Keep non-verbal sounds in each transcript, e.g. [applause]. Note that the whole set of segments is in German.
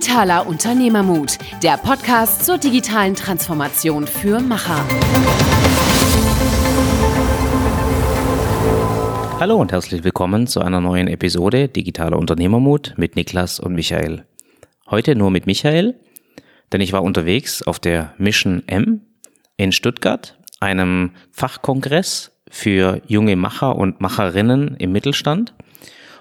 Digitaler Unternehmermut, der Podcast zur digitalen Transformation für Macher. Hallo und herzlich willkommen zu einer neuen Episode Digitaler Unternehmermut mit Niklas und Michael. Heute nur mit Michael, denn ich war unterwegs auf der Mission M in Stuttgart, einem Fachkongress für junge Macher und Macherinnen im Mittelstand.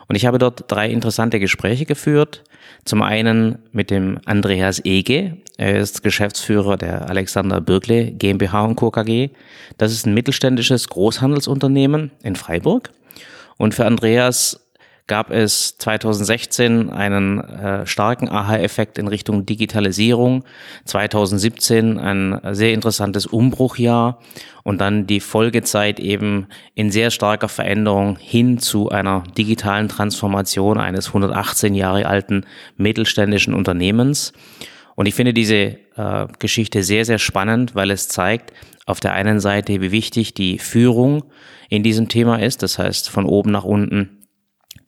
Und ich habe dort drei interessante Gespräche geführt. Zum einen mit dem Andreas Ege. Er ist Geschäftsführer der Alexander Birkle GmbH und Co. KG. Das ist ein mittelständisches Großhandelsunternehmen in Freiburg. Und für Andreas gab es 2016 einen äh, starken Aha-Effekt in Richtung Digitalisierung, 2017 ein sehr interessantes Umbruchjahr und dann die Folgezeit eben in sehr starker Veränderung hin zu einer digitalen Transformation eines 118 Jahre alten mittelständischen Unternehmens. Und ich finde diese äh, Geschichte sehr, sehr spannend, weil es zeigt auf der einen Seite, wie wichtig die Führung in diesem Thema ist, das heißt von oben nach unten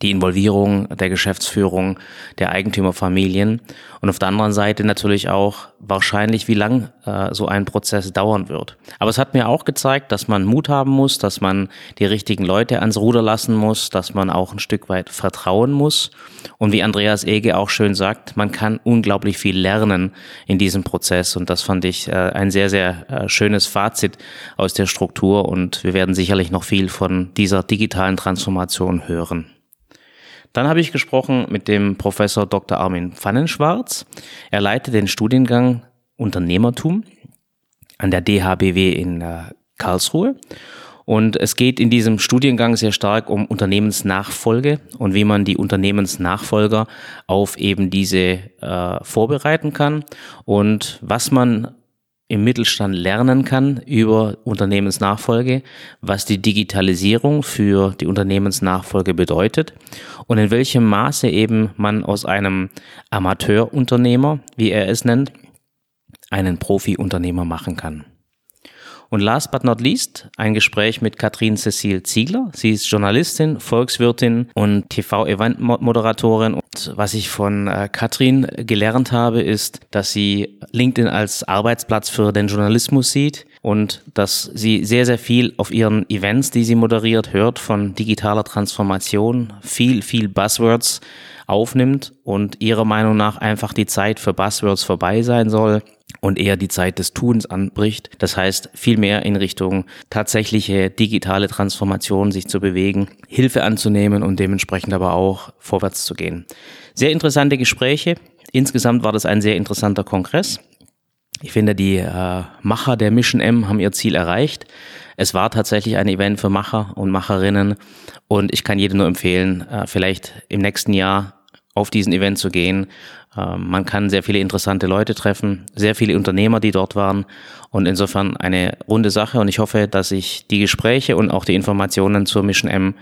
die Involvierung der Geschäftsführung, der Eigentümerfamilien und auf der anderen Seite natürlich auch wahrscheinlich, wie lang äh, so ein Prozess dauern wird. Aber es hat mir auch gezeigt, dass man Mut haben muss, dass man die richtigen Leute ans Ruder lassen muss, dass man auch ein Stück weit vertrauen muss. Und wie Andreas Ege auch schön sagt, man kann unglaublich viel lernen in diesem Prozess. Und das fand ich äh, ein sehr, sehr äh, schönes Fazit aus der Struktur. Und wir werden sicherlich noch viel von dieser digitalen Transformation hören. Dann habe ich gesprochen mit dem Professor Dr. Armin Pfannenschwarz. Er leitet den Studiengang Unternehmertum an der DHBW in äh, Karlsruhe. Und es geht in diesem Studiengang sehr stark um Unternehmensnachfolge und wie man die Unternehmensnachfolger auf eben diese äh, vorbereiten kann und was man im Mittelstand lernen kann über Unternehmensnachfolge, was die Digitalisierung für die Unternehmensnachfolge bedeutet und in welchem Maße eben man aus einem Amateurunternehmer, wie er es nennt, einen Profi-Unternehmer machen kann. Und last but not least ein Gespräch mit Katrin Cecil Ziegler. Sie ist Journalistin, Volkswirtin und TV-Event-Moderatorin. Und was ich von äh, Katrin gelernt habe, ist, dass sie LinkedIn als Arbeitsplatz für den Journalismus sieht und dass sie sehr, sehr viel auf ihren Events, die sie moderiert, hört von digitaler Transformation, viel, viel Buzzwords aufnimmt und ihrer Meinung nach einfach die Zeit für Buzzwords vorbei sein soll und eher die Zeit des Tuns anbricht. Das heißt, viel mehr in Richtung tatsächliche digitale Transformation sich zu bewegen, Hilfe anzunehmen und dementsprechend aber auch vorwärts zu gehen. Sehr interessante Gespräche. Insgesamt war das ein sehr interessanter Kongress. Ich finde, die äh, Macher der Mission M haben ihr Ziel erreicht. Es war tatsächlich ein Event für Macher und Macherinnen und ich kann jedem nur empfehlen, äh, vielleicht im nächsten Jahr auf diesen Event zu gehen ähm, man kann sehr viele interessante Leute treffen, sehr viele Unternehmer, die dort waren und insofern eine runde Sache und ich hoffe, dass ich die Gespräche und auch die Informationen zur Mission M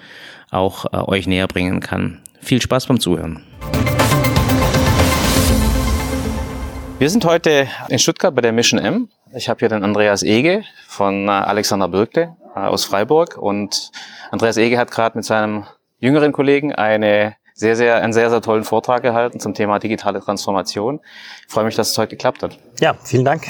auch äh, euch näher bringen kann. Viel Spaß beim Zuhören. Wir sind heute in Stuttgart bei der Mission M. Ich habe hier den Andreas Ege von äh, Alexander Birkle äh, aus Freiburg und Andreas Ege hat gerade mit seinem jüngeren Kollegen eine sehr, sehr, einen sehr, sehr tollen Vortrag gehalten zum Thema digitale Transformation. Ich freue mich, dass es heute geklappt hat. Ja, vielen Dank.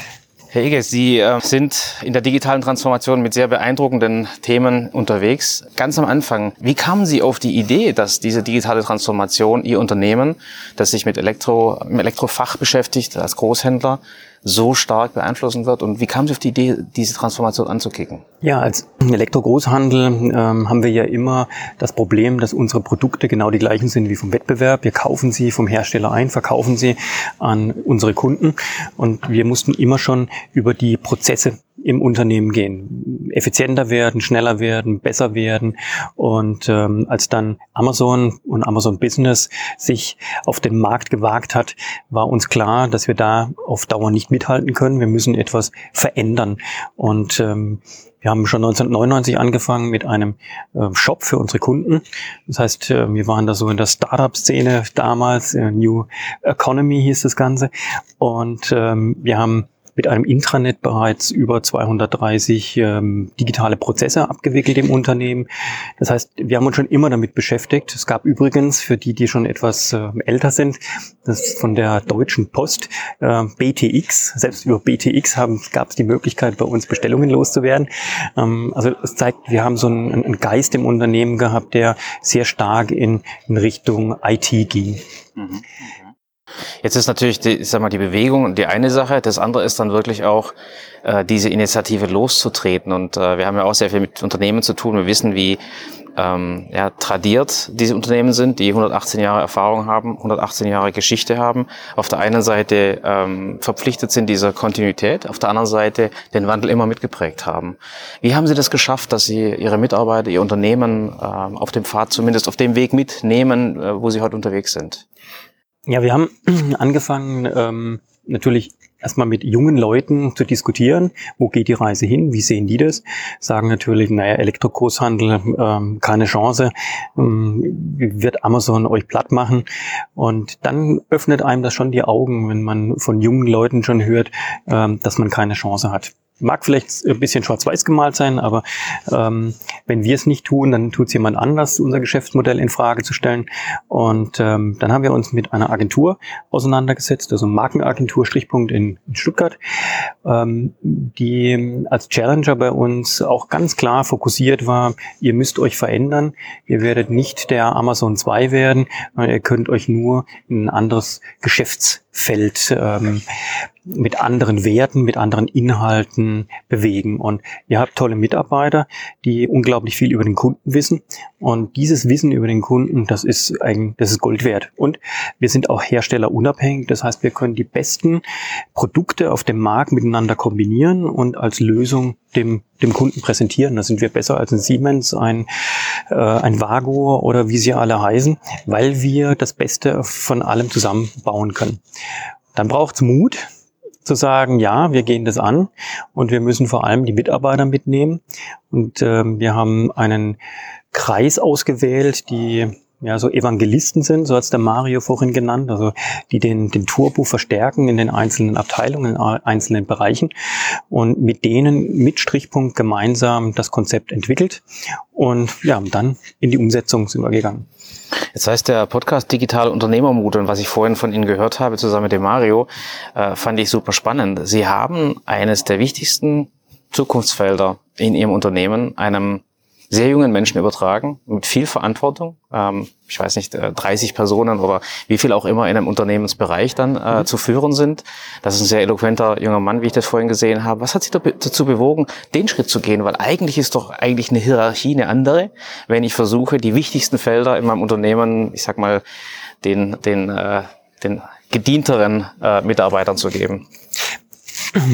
Herr Eges, Sie äh, sind in der digitalen Transformation mit sehr beeindruckenden Themen unterwegs. Ganz am Anfang, wie kamen Sie auf die Idee, dass diese digitale Transformation Ihr Unternehmen, das sich mit Elektro, im Elektrofach beschäftigt, als Großhändler, so stark beeinflussen wird? Und wie kam Sie auf die Idee, diese Transformation anzukicken? Ja, als Elektrogroßhandel ähm, haben wir ja immer das Problem, dass unsere Produkte genau die gleichen sind wie vom Wettbewerb. Wir kaufen sie vom Hersteller ein, verkaufen sie an unsere Kunden und wir mussten immer schon über die Prozesse im Unternehmen gehen, effizienter werden, schneller werden, besser werden. Und ähm, als dann Amazon und Amazon Business sich auf den Markt gewagt hat, war uns klar, dass wir da auf Dauer nicht mithalten können. Wir müssen etwas verändern. Und ähm, wir haben schon 1999 angefangen mit einem äh, Shop für unsere Kunden. Das heißt, äh, wir waren da so in der Startup-Szene damals, äh, New Economy hieß das Ganze. Und ähm, wir haben mit einem Intranet bereits über 230 ähm, digitale Prozesse abgewickelt im Unternehmen. Das heißt, wir haben uns schon immer damit beschäftigt. Es gab übrigens, für die, die schon etwas äh, älter sind, das von der Deutschen Post, äh, BTX, selbst über BTX gab es die Möglichkeit, bei uns Bestellungen loszuwerden. Ähm, also es zeigt, wir haben so einen, einen Geist im Unternehmen gehabt, der sehr stark in, in Richtung IT ging. Mhm. Jetzt ist natürlich die, ich sag mal, die Bewegung die eine Sache. Das andere ist dann wirklich auch äh, diese Initiative loszutreten. Und äh, wir haben ja auch sehr viel mit Unternehmen zu tun. Wir wissen, wie ähm, ja, tradiert diese Unternehmen sind, die 118 Jahre Erfahrung haben, 118 Jahre Geschichte haben. Auf der einen Seite ähm, verpflichtet sind dieser Kontinuität, auf der anderen Seite den Wandel immer mitgeprägt haben. Wie haben Sie das geschafft, dass Sie Ihre Mitarbeiter, Ihr Unternehmen ähm, auf dem Pfad, zumindest auf dem Weg mitnehmen, äh, wo Sie heute unterwegs sind? Ja, wir haben [clears throat] angefangen, ähm, natürlich erstmal mit jungen Leuten zu diskutieren, wo geht die Reise hin, wie sehen die das, sagen natürlich, naja, Elektrogroßhandel, ähm, keine Chance, ähm, wird Amazon euch platt machen? Und dann öffnet einem das schon die Augen, wenn man von jungen Leuten schon hört, ähm, dass man keine Chance hat mag vielleicht ein bisschen schwarz-weiß gemalt sein, aber ähm, wenn wir es nicht tun, dann tut es jemand anders, unser Geschäftsmodell in Frage zu stellen. Und ähm, dann haben wir uns mit einer Agentur auseinandergesetzt, also Markenagentur Strichpunkt in, in Stuttgart, ähm, die als Challenger bei uns auch ganz klar fokussiert war, ihr müsst euch verändern, ihr werdet nicht der Amazon 2 werden, ihr könnt euch nur in ein anderes Geschäftsfeld ähm, mit anderen Werten, mit anderen Inhalten bewegen. Und ihr habt tolle Mitarbeiter, die unglaublich viel über den Kunden wissen. Und dieses Wissen über den Kunden, das ist ein, das ist Gold wert. Und wir sind auch herstellerunabhängig. Das heißt, wir können die besten Produkte auf dem Markt miteinander kombinieren und als Lösung dem, dem Kunden präsentieren. Da sind wir besser als ein Siemens, ein, äh, ein Vago oder wie sie alle heißen, weil wir das Beste von allem zusammenbauen können. Dann braucht's Mut, zu sagen, ja, wir gehen das an und wir müssen vor allem die Mitarbeiter mitnehmen. Und ähm, wir haben einen Kreis ausgewählt, die ja, so Evangelisten sind, so hat's der Mario vorhin genannt, also die den, den Turbo verstärken in den einzelnen Abteilungen, in einzelnen Bereichen und mit denen mit Strichpunkt gemeinsam das Konzept entwickelt und ja, dann in die Umsetzung sind wir gegangen. Jetzt heißt der Podcast Digitale Unternehmermut und was ich vorhin von Ihnen gehört habe, zusammen mit dem Mario, äh, fand ich super spannend. Sie haben eines der wichtigsten Zukunftsfelder in Ihrem Unternehmen einem sehr jungen Menschen übertragen, mit viel Verantwortung. Ähm, ich weiß nicht, 30 äh, Personen oder wie viel auch immer in einem Unternehmensbereich dann äh, mhm. zu führen sind. Das ist ein sehr eloquenter junger Mann, wie ich das vorhin gesehen habe. Was hat Sie dazu bewogen, den Schritt zu gehen? Weil eigentlich ist doch eigentlich eine Hierarchie eine andere, wenn ich versuche, die wichtigsten Felder in meinem Unternehmen, ich sag mal, den, den, äh, den gedienteren äh, Mitarbeitern zu geben.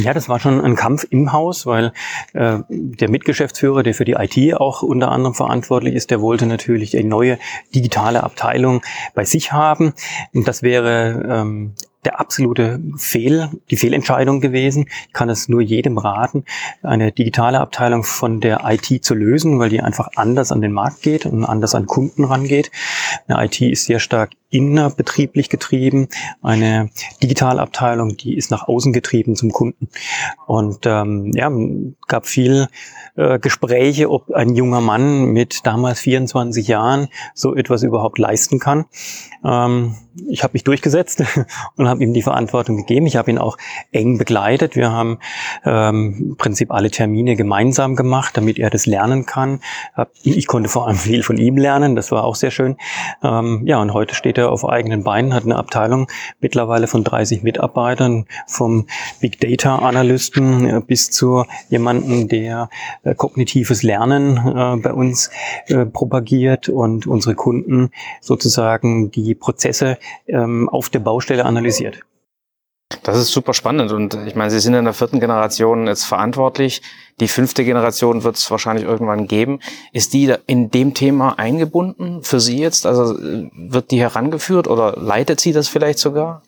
Ja, das war schon ein Kampf im Haus, weil äh, der Mitgeschäftsführer, der für die IT auch unter anderem verantwortlich ist, der wollte natürlich eine neue digitale Abteilung bei sich haben. Und das wäre ähm, der absolute Fehl, die Fehlentscheidung gewesen. Ich kann es nur jedem raten, eine digitale Abteilung von der IT zu lösen, weil die einfach anders an den Markt geht und anders an Kunden rangeht. Eine IT ist sehr stark innerbetrieblich getrieben. Eine Digitalabteilung, die ist nach außen getrieben zum Kunden. Und ähm, ja, gab viel äh, Gespräche, ob ein junger Mann mit damals 24 Jahren so etwas überhaupt leisten kann. Ähm, ich habe mich durchgesetzt [laughs] und habe ihm die Verantwortung gegeben. Ich habe ihn auch eng begleitet. Wir haben ähm, im Prinzip alle Termine gemeinsam gemacht, damit er das lernen kann. Ich konnte vor allem viel von ihm lernen. Das war auch sehr schön. Ähm, ja, und heute steht er auf eigenen Beinen, hat eine Abteilung mittlerweile von 30 Mitarbeitern, vom Big Data Analysten äh, bis zu jemanden, der kognitives Lernen äh, bei uns äh, propagiert und unsere Kunden sozusagen die Prozesse ähm, auf der Baustelle analysiert. Das ist super spannend und ich meine, Sie sind in der vierten Generation jetzt verantwortlich. Die fünfte Generation wird es wahrscheinlich irgendwann geben. Ist die in dem Thema eingebunden für Sie jetzt? Also äh, wird die herangeführt oder leitet sie das vielleicht sogar?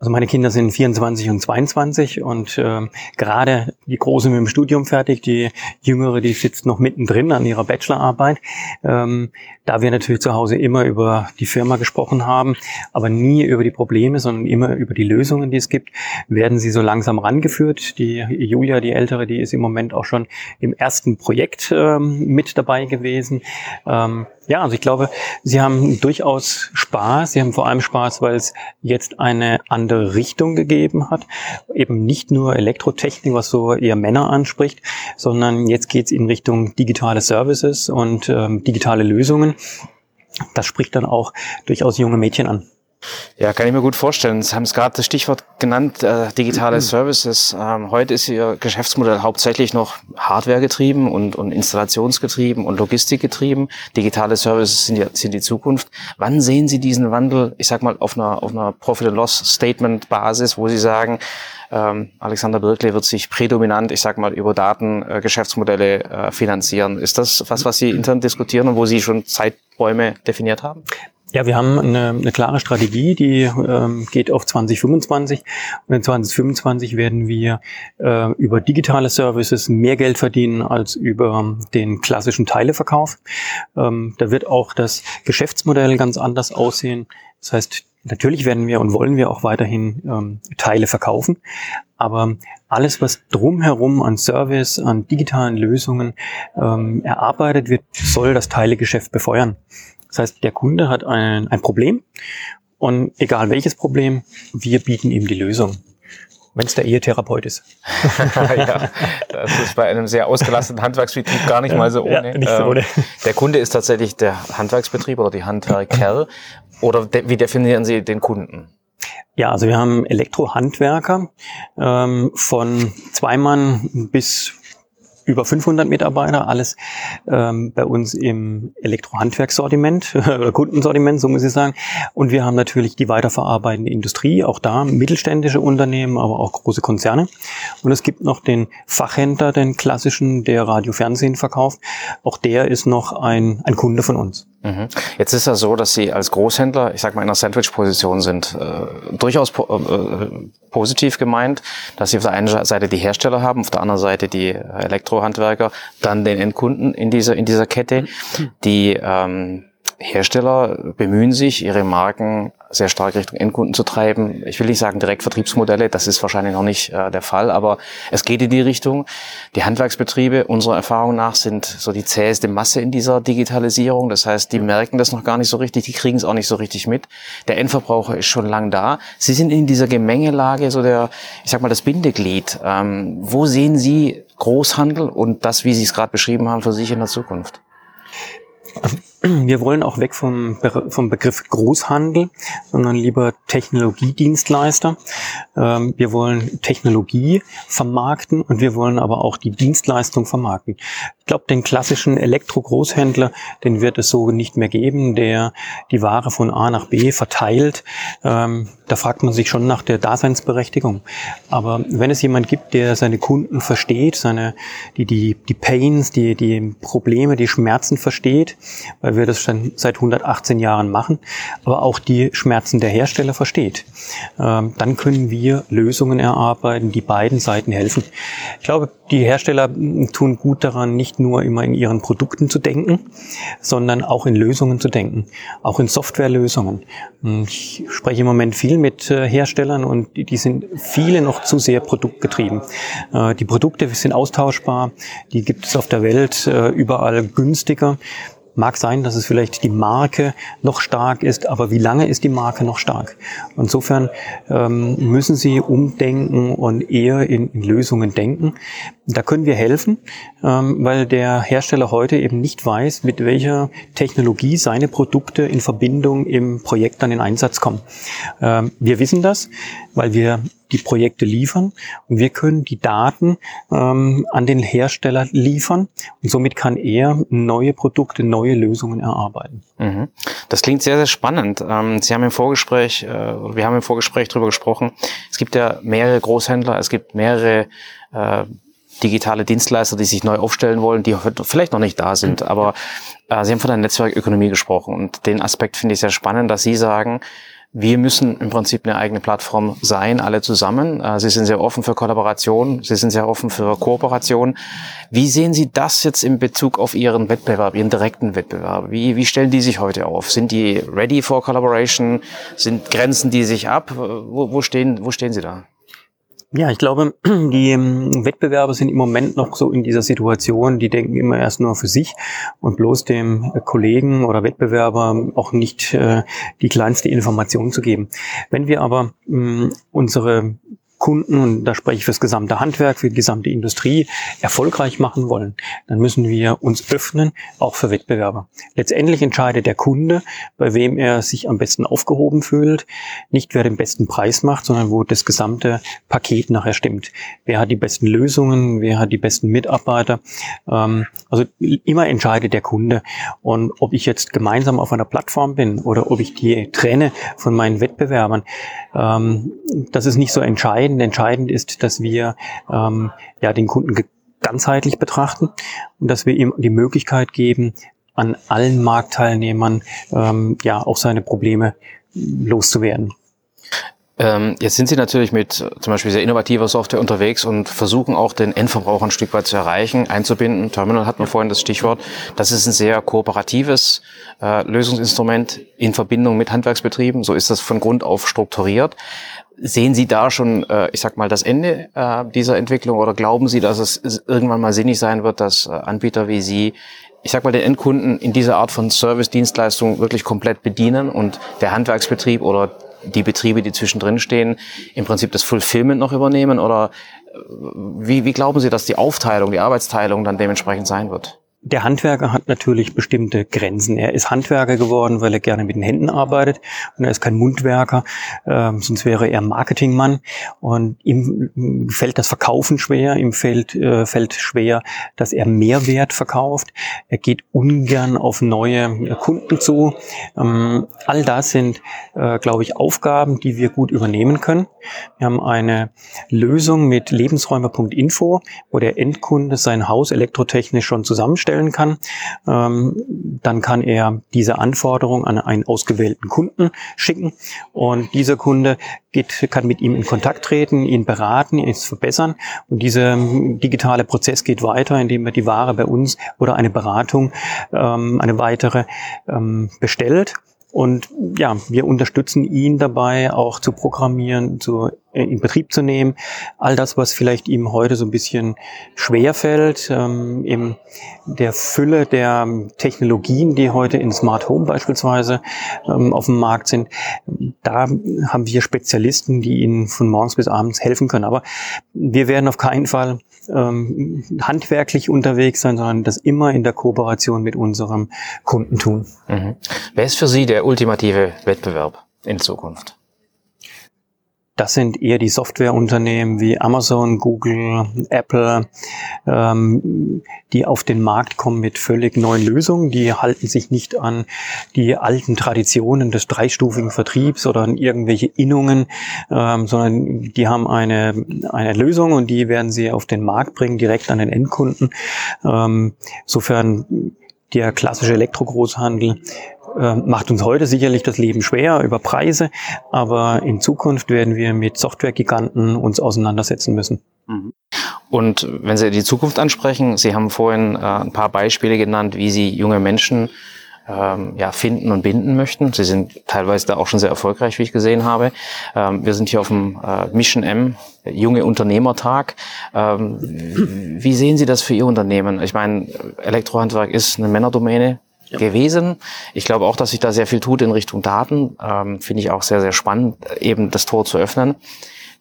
Also meine Kinder sind 24 und 22 und äh, gerade die Große mit dem Studium fertig, die Jüngere, die sitzt noch mittendrin an ihrer Bachelorarbeit. Ähm, da wir natürlich zu Hause immer über die Firma gesprochen haben, aber nie über die Probleme, sondern immer über die Lösungen, die es gibt, werden sie so langsam rangeführt. Die Julia, die Ältere, die ist im Moment auch schon im ersten Projekt ähm, mit dabei gewesen. Ähm, ja, also ich glaube, Sie haben durchaus Spaß. Sie haben vor allem Spaß, weil es jetzt eine andere Richtung gegeben hat. Eben nicht nur Elektrotechnik, was so eher Männer anspricht, sondern jetzt geht es in Richtung digitale Services und ähm, digitale Lösungen. Das spricht dann auch durchaus junge Mädchen an. Ja, kann ich mir gut vorstellen. Sie haben es gerade das Stichwort genannt, äh, digitale Services. Ähm, heute ist Ihr Geschäftsmodell hauptsächlich noch Hardware getrieben und, und Installationsgetrieben und Logistik getrieben. Digitale Services sind, ja, sind die Zukunft. Wann sehen Sie diesen Wandel, ich sag mal, auf einer, auf einer Profit-and-Loss-Statement-Basis, wo Sie sagen, ähm, Alexander Birkley wird sich prädominant, ich sag mal, über Datengeschäftsmodelle äh, finanzieren. Ist das was, was Sie intern diskutieren und wo Sie schon Zeiträume definiert haben? Ja, wir haben eine, eine klare Strategie, die ähm, geht auf 2025. Und in 2025 werden wir äh, über digitale Services mehr Geld verdienen als über den klassischen Teileverkauf. Ähm, da wird auch das Geschäftsmodell ganz anders aussehen. Das heißt, natürlich werden wir und wollen wir auch weiterhin ähm, Teile verkaufen. Aber alles, was drumherum an Service, an digitalen Lösungen ähm, erarbeitet wird, soll das Teilegeschäft befeuern. Das heißt, der Kunde hat ein, ein Problem und egal welches Problem, wir bieten ihm die Lösung. Wenn es der Ehetherapeut ist. [laughs] ja, das ist bei einem sehr ausgelasteten Handwerksbetrieb gar nicht mal so ohne. Ja, nicht so ohne. Ähm, der Kunde ist tatsächlich der Handwerksbetrieb oder die Handwerker. Oder de wie definieren Sie den Kunden? Ja, also wir haben Elektrohandwerker ähm, von zwei Mann bis über 500 Mitarbeiter, alles ähm, bei uns im Elektrohandwerkssortiment [laughs] oder Kundensortiment, so muss ich sagen. Und wir haben natürlich die weiterverarbeitende Industrie, auch da mittelständische Unternehmen, aber auch große Konzerne. Und es gibt noch den Fachhändler, den klassischen, der Radio Fernsehen verkauft. Auch der ist noch ein, ein Kunde von uns. Mhm. Jetzt ist ja so, dass Sie als Großhändler, ich sag mal, in einer Sandwich-Position sind. Äh, durchaus po äh, positiv gemeint, dass Sie auf der einen Seite die Hersteller haben, auf der anderen Seite die Elektrohandwerker, dann den Endkunden in dieser, in dieser Kette, die ähm, Hersteller bemühen sich, ihre Marken sehr stark Richtung Endkunden zu treiben. Ich will nicht sagen Direktvertriebsmodelle, das ist wahrscheinlich noch nicht äh, der Fall, aber es geht in die Richtung. Die Handwerksbetriebe unserer Erfahrung nach sind so die zäheste Masse in dieser Digitalisierung. Das heißt, die merken das noch gar nicht so richtig, die kriegen es auch nicht so richtig mit. Der Endverbraucher ist schon lang da. Sie sind in dieser Gemengelage so der, ich sag mal, das Bindeglied. Ähm, wo sehen Sie Großhandel und das, wie Sie es gerade beschrieben haben, für sich in der Zukunft? Wir wollen auch weg vom, vom Begriff Großhandel, sondern lieber Technologiedienstleister. Ähm, wir wollen Technologie vermarkten und wir wollen aber auch die Dienstleistung vermarkten. Ich glaube, den klassischen Elektro-Großhändler, den wird es so nicht mehr geben, der die Ware von A nach B verteilt. Ähm, da fragt man sich schon nach der Daseinsberechtigung. Aber wenn es jemand gibt, der seine Kunden versteht, seine, die, die, die Pains, die, die Probleme, die Schmerzen versteht, weil wir das schon seit 118 Jahren machen, aber auch die Schmerzen der Hersteller versteht. Ähm, dann können wir Lösungen erarbeiten, die beiden Seiten helfen. Ich glaube, die Hersteller tun gut daran, nicht nur immer in ihren Produkten zu denken, sondern auch in Lösungen zu denken, auch in Softwarelösungen. Ich spreche im Moment viel mit äh, Herstellern und die sind viele noch zu sehr produktgetrieben. Äh, die Produkte sind austauschbar, die gibt es auf der Welt äh, überall günstiger. Mag sein, dass es vielleicht die Marke noch stark ist, aber wie lange ist die Marke noch stark? Insofern ähm, müssen Sie umdenken und eher in, in Lösungen denken. Da können wir helfen, ähm, weil der Hersteller heute eben nicht weiß, mit welcher Technologie seine Produkte in Verbindung im Projekt dann in Einsatz kommen. Ähm, wir wissen das, weil wir die Projekte liefern und wir können die Daten ähm, an den Hersteller liefern und somit kann er neue Produkte, neue Lösungen erarbeiten. Mhm. Das klingt sehr, sehr spannend. Ähm, Sie haben im Vorgespräch, äh, wir haben im Vorgespräch darüber gesprochen, es gibt ja mehrere Großhändler, es gibt mehrere äh, digitale Dienstleister, die sich neu aufstellen wollen, die vielleicht noch nicht da sind, aber äh, Sie haben von der Netzwerkökonomie gesprochen und den Aspekt finde ich sehr spannend, dass Sie sagen, wir müssen im Prinzip eine eigene Plattform sein, alle zusammen. Äh, Sie sind sehr offen für Kollaboration, Sie sind sehr offen für Kooperation. Wie sehen Sie das jetzt in Bezug auf Ihren Wettbewerb, Ihren direkten Wettbewerb? Wie, wie stellen die sich heute auf? Sind die ready for collaboration? Sind Grenzen die sich ab? Wo, wo, stehen, wo stehen Sie da? Ja, ich glaube, [clears throat] die ähm, Wettbewerber sind im Moment noch so in dieser Situation, die denken immer erst nur für sich und bloß dem Kollegen oder Wettbewerber auch nicht äh, die kleinste Information zu geben. Wenn wir aber mh, unsere Kunden, und da spreche ich für das gesamte Handwerk, für die gesamte Industrie, erfolgreich machen wollen, dann müssen wir uns öffnen, auch für Wettbewerber. Letztendlich entscheidet der Kunde, bei wem er sich am besten aufgehoben fühlt, nicht wer den besten Preis macht, sondern wo das gesamte Paket nachher stimmt. Wer hat die besten Lösungen, wer hat die besten Mitarbeiter. Ähm, also immer entscheidet der Kunde. Und ob ich jetzt gemeinsam auf einer Plattform bin oder ob ich die trenne von meinen Wettbewerbern, ähm, das ist nicht so entscheidend. Entscheidend ist, dass wir ähm, ja den Kunden ganzheitlich betrachten und dass wir ihm die Möglichkeit geben, an allen Marktteilnehmern ähm, ja auch seine Probleme loszuwerden. Ähm, jetzt sind Sie natürlich mit zum Beispiel sehr innovativer Software unterwegs und versuchen auch den Endverbraucher ein Stück weit zu erreichen, einzubinden. Terminal hat man vorhin das Stichwort. Das ist ein sehr kooperatives äh, Lösungsinstrument in Verbindung mit Handwerksbetrieben. So ist das von Grund auf strukturiert. Sehen Sie da schon, äh, ich sag mal, das Ende äh, dieser Entwicklung oder glauben Sie, dass es irgendwann mal sinnig sein wird, dass äh, Anbieter wie Sie ich sag mal, den Endkunden in dieser Art von Service-Dienstleistung wirklich komplett bedienen und der Handwerksbetrieb oder die Betriebe, die zwischendrin stehen, im Prinzip das Fulfillment noch übernehmen? Oder äh, wie, wie glauben Sie, dass die Aufteilung, die Arbeitsteilung dann dementsprechend sein wird? Der Handwerker hat natürlich bestimmte Grenzen. Er ist Handwerker geworden, weil er gerne mit den Händen arbeitet und er ist kein Mundwerker, äh, sonst wäre er Marketingmann. Und ihm fällt das Verkaufen schwer, ihm fällt, äh, fällt schwer, dass er Mehrwert verkauft. Er geht ungern auf neue Kunden zu. Ähm, all das sind, äh, glaube ich, Aufgaben, die wir gut übernehmen können. Wir haben eine Lösung mit lebensräume.info, wo der Endkunde sein Haus elektrotechnisch schon zusammenstellt stellen kann. Ähm, dann kann er diese Anforderung an einen ausgewählten Kunden schicken und dieser Kunde geht, kann mit ihm in Kontakt treten, ihn beraten, ihn verbessern und dieser digitale Prozess geht weiter, indem er die Ware bei uns oder eine Beratung, ähm, eine weitere ähm, bestellt und ja, wir unterstützen ihn dabei, auch zu programmieren, zu, in Betrieb zu nehmen. All das, was vielleicht ihm heute so ein bisschen schwer fällt, ähm, in der Fülle der Technologien, die heute in Smart Home beispielsweise ähm, auf dem Markt sind, da haben wir Spezialisten, die ihnen von morgens bis abends helfen können. Aber wir werden auf keinen Fall ähm, handwerklich unterwegs sein, sondern das immer in der Kooperation mit unserem Kunden tun. Mhm. Wer ist für Sie der ultimative Wettbewerb in Zukunft? Das sind eher die Softwareunternehmen wie Amazon, Google, Apple, ähm, die auf den Markt kommen mit völlig neuen Lösungen. Die halten sich nicht an die alten Traditionen des dreistufigen Vertriebs oder an irgendwelche Innungen, ähm, sondern die haben eine, eine Lösung und die werden sie auf den Markt bringen, direkt an den Endkunden. Ähm, insofern der klassische Elektrogroßhandel äh, macht uns heute sicherlich das Leben schwer über Preise, aber in Zukunft werden wir mit Softwaregiganten uns auseinandersetzen müssen. Mhm. Und wenn Sie die Zukunft ansprechen, Sie haben vorhin äh, ein paar Beispiele genannt, wie Sie junge Menschen ähm, ja, finden und binden möchten. Sie sind teilweise da auch schon sehr erfolgreich, wie ich gesehen habe. Ähm, wir sind hier auf dem äh, Mission M, junge Unternehmertag. Ähm, wie sehen Sie das für Ihr Unternehmen? Ich meine, Elektrohandwerk ist eine Männerdomäne ja. gewesen. Ich glaube auch, dass sich da sehr viel tut in Richtung Daten. Ähm, Finde ich auch sehr, sehr spannend, eben das Tor zu öffnen.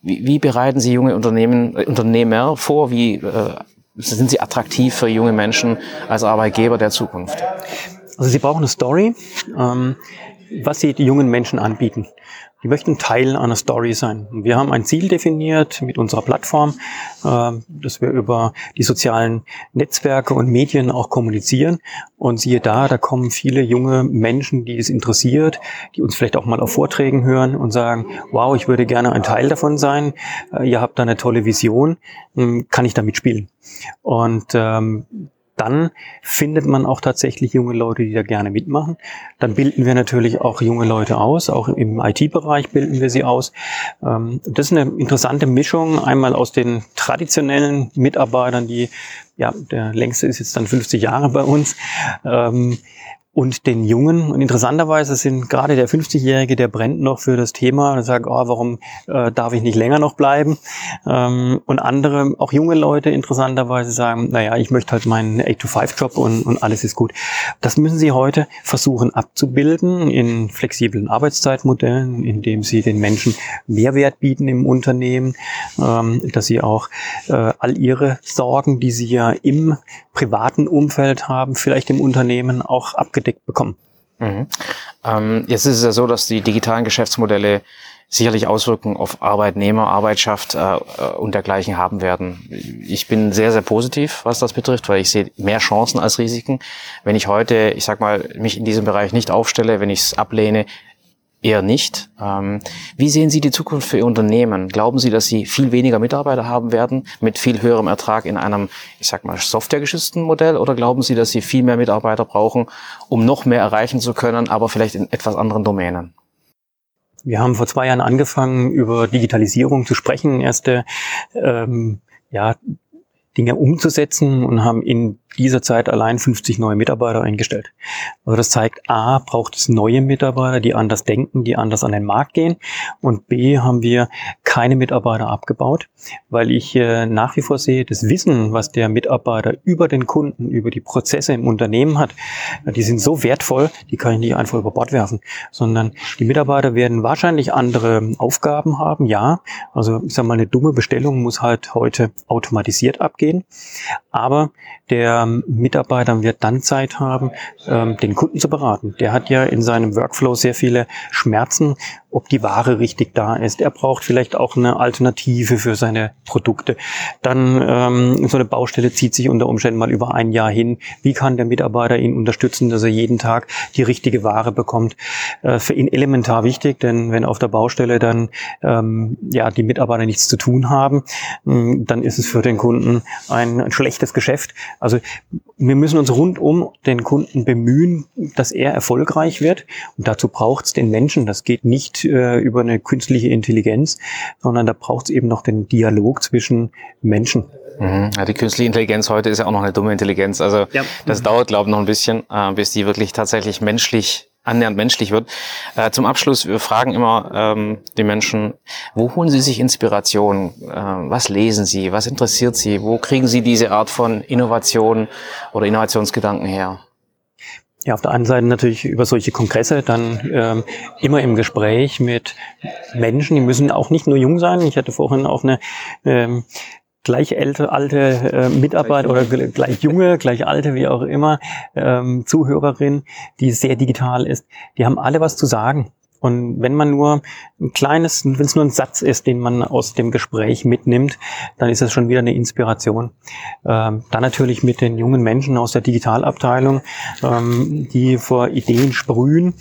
Wie, wie bereiten Sie junge Unternehmen, äh, Unternehmer vor? Wie äh, sind Sie attraktiv für junge Menschen als Arbeitgeber der Zukunft? Also Sie brauchen eine Story, ähm, was Sie die jungen Menschen anbieten. Die möchten Teil einer Story sein. Wir haben ein Ziel definiert mit unserer Plattform, äh, dass wir über die sozialen Netzwerke und Medien auch kommunizieren. Und siehe da, da kommen viele junge Menschen, die es interessiert, die uns vielleicht auch mal auf Vorträgen hören und sagen, wow, ich würde gerne ein Teil davon sein. Äh, ihr habt da eine tolle Vision. Hm, kann ich damit spielen? Und ähm, dann findet man auch tatsächlich junge Leute, die da gerne mitmachen. Dann bilden wir natürlich auch junge Leute aus, auch im IT-Bereich bilden wir sie aus. Ähm, das ist eine interessante Mischung, einmal aus den traditionellen Mitarbeitern, die, ja, der längste ist jetzt dann 50 Jahre bei uns, ähm, und den Jungen. Und interessanterweise sind gerade der 50-Jährige, der brennt noch für das Thema und sagt, oh, warum äh, darf ich nicht länger noch bleiben? Ähm, und andere, auch junge Leute interessanterweise sagen, naja, ich möchte halt meinen 8-to-5-Job und, und alles ist gut. Das müssen sie heute versuchen abzubilden in flexiblen Arbeitszeitmodellen, indem sie den Menschen Mehrwert bieten im Unternehmen, ähm, dass sie auch äh, all ihre Sorgen, die sie ja im privaten Umfeld haben, vielleicht im Unternehmen auch abgedeckt bekommen. Mhm. Ähm, jetzt ist es ja so, dass die digitalen Geschäftsmodelle sicherlich Auswirkungen auf Arbeitnehmer, Arbeitschaft äh, äh, und dergleichen haben werden. Ich bin sehr, sehr positiv, was das betrifft, weil ich sehe mehr Chancen als Risiken. Wenn ich heute, ich sag mal, mich in diesem Bereich nicht aufstelle, wenn ich es ablehne, Eher nicht. Ähm, wie sehen Sie die Zukunft für Ihr Unternehmen? Glauben Sie, dass Sie viel weniger Mitarbeiter haben werden mit viel höherem Ertrag in einem, ich sag mal, softwaregeschützten Modell? Oder glauben Sie, dass Sie viel mehr Mitarbeiter brauchen, um noch mehr erreichen zu können, aber vielleicht in etwas anderen Domänen? Wir haben vor zwei Jahren angefangen, über Digitalisierung zu sprechen. Erste ähm, ja, Dinge umzusetzen und haben in dieser Zeit allein 50 neue Mitarbeiter eingestellt. Also das zeigt, A, braucht es neue Mitarbeiter, die anders denken, die anders an den Markt gehen. Und B, haben wir keine Mitarbeiter abgebaut, weil ich äh, nach wie vor sehe, das Wissen, was der Mitarbeiter über den Kunden, über die Prozesse im Unternehmen hat, die sind so wertvoll, die kann ich nicht einfach über Bord werfen, sondern die Mitarbeiter werden wahrscheinlich andere Aufgaben haben, ja. Also ich sage mal, eine dumme Bestellung muss halt heute automatisiert abgehen. Aber der Mitarbeiter wird dann Zeit haben, ähm, den Kunden zu beraten. Der hat ja in seinem Workflow sehr viele Schmerzen, ob die Ware richtig da ist. Er braucht vielleicht auch eine Alternative für seine Produkte. Dann ähm, so eine Baustelle zieht sich unter Umständen mal über ein Jahr hin. Wie kann der Mitarbeiter ihn unterstützen, dass er jeden Tag die richtige Ware bekommt? Äh, für ihn elementar wichtig, denn wenn auf der Baustelle dann ähm, ja die Mitarbeiter nichts zu tun haben, ähm, dann ist es für den Kunden ein, ein schlechtes Geschäft. Also wir müssen uns rund um den Kunden bemühen, dass er erfolgreich wird. Und dazu braucht es den Menschen. Das geht nicht äh, über eine künstliche Intelligenz, sondern da braucht es eben noch den Dialog zwischen Menschen. Mhm. Ja, die künstliche Intelligenz heute ist ja auch noch eine dumme Intelligenz. Also ja. das mhm. dauert, glaube ich, noch ein bisschen, äh, bis die wirklich tatsächlich menschlich annähernd menschlich wird. Äh, zum Abschluss, wir fragen immer ähm, die Menschen, wo holen sie sich Inspiration? Äh, was lesen sie? Was interessiert sie? Wo kriegen sie diese Art von Innovation oder Innovationsgedanken her? Ja, auf der einen Seite natürlich über solche Kongresse, dann ähm, immer im Gespräch mit Menschen, die müssen auch nicht nur jung sein. Ich hatte vorhin auch eine ähm, gleich ältere, alte äh, Mitarbeiter oder gleich junge, gleich alte, wie auch immer, ähm, Zuhörerin, die sehr digital ist, die haben alle was zu sagen. Und wenn man nur ein kleines, wenn es nur ein Satz ist, den man aus dem Gespräch mitnimmt, dann ist das schon wieder eine Inspiration. Ähm, dann natürlich mit den jungen Menschen aus der Digitalabteilung, ähm, die vor Ideen sprühen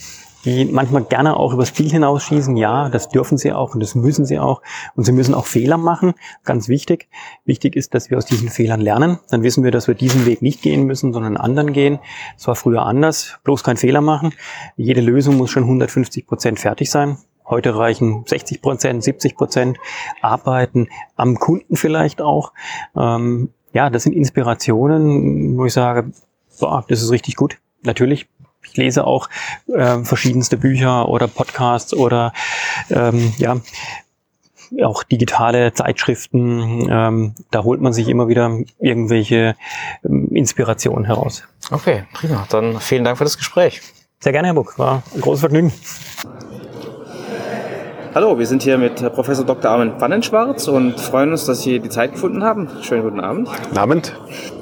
die manchmal gerne auch übers Ziel hinausschießen. Ja, das dürfen sie auch und das müssen sie auch. Und sie müssen auch Fehler machen. Ganz wichtig. Wichtig ist, dass wir aus diesen Fehlern lernen. Dann wissen wir, dass wir diesen Weg nicht gehen müssen, sondern einen anderen gehen. Es war früher anders. Bloß kein Fehler machen. Jede Lösung muss schon 150 Prozent fertig sein. Heute reichen 60 Prozent, 70 Prozent Arbeiten am Kunden vielleicht auch. Ähm, ja, das sind Inspirationen, wo ich sage, boah, das ist richtig gut. Natürlich ich lese auch äh, verschiedenste Bücher oder Podcasts oder ähm, ja auch digitale Zeitschriften. Ähm, da holt man sich immer wieder irgendwelche ähm, Inspirationen heraus. Okay, prima. Dann vielen Dank für das Gespräch. Sehr gerne, Herr Buck. War ein großes Vergnügen. Hallo, wir sind hier mit Professor Dr. Armin Pfannenschwarz und freuen uns, dass Sie die Zeit gefunden haben. Schönen guten Abend. Guten Abend.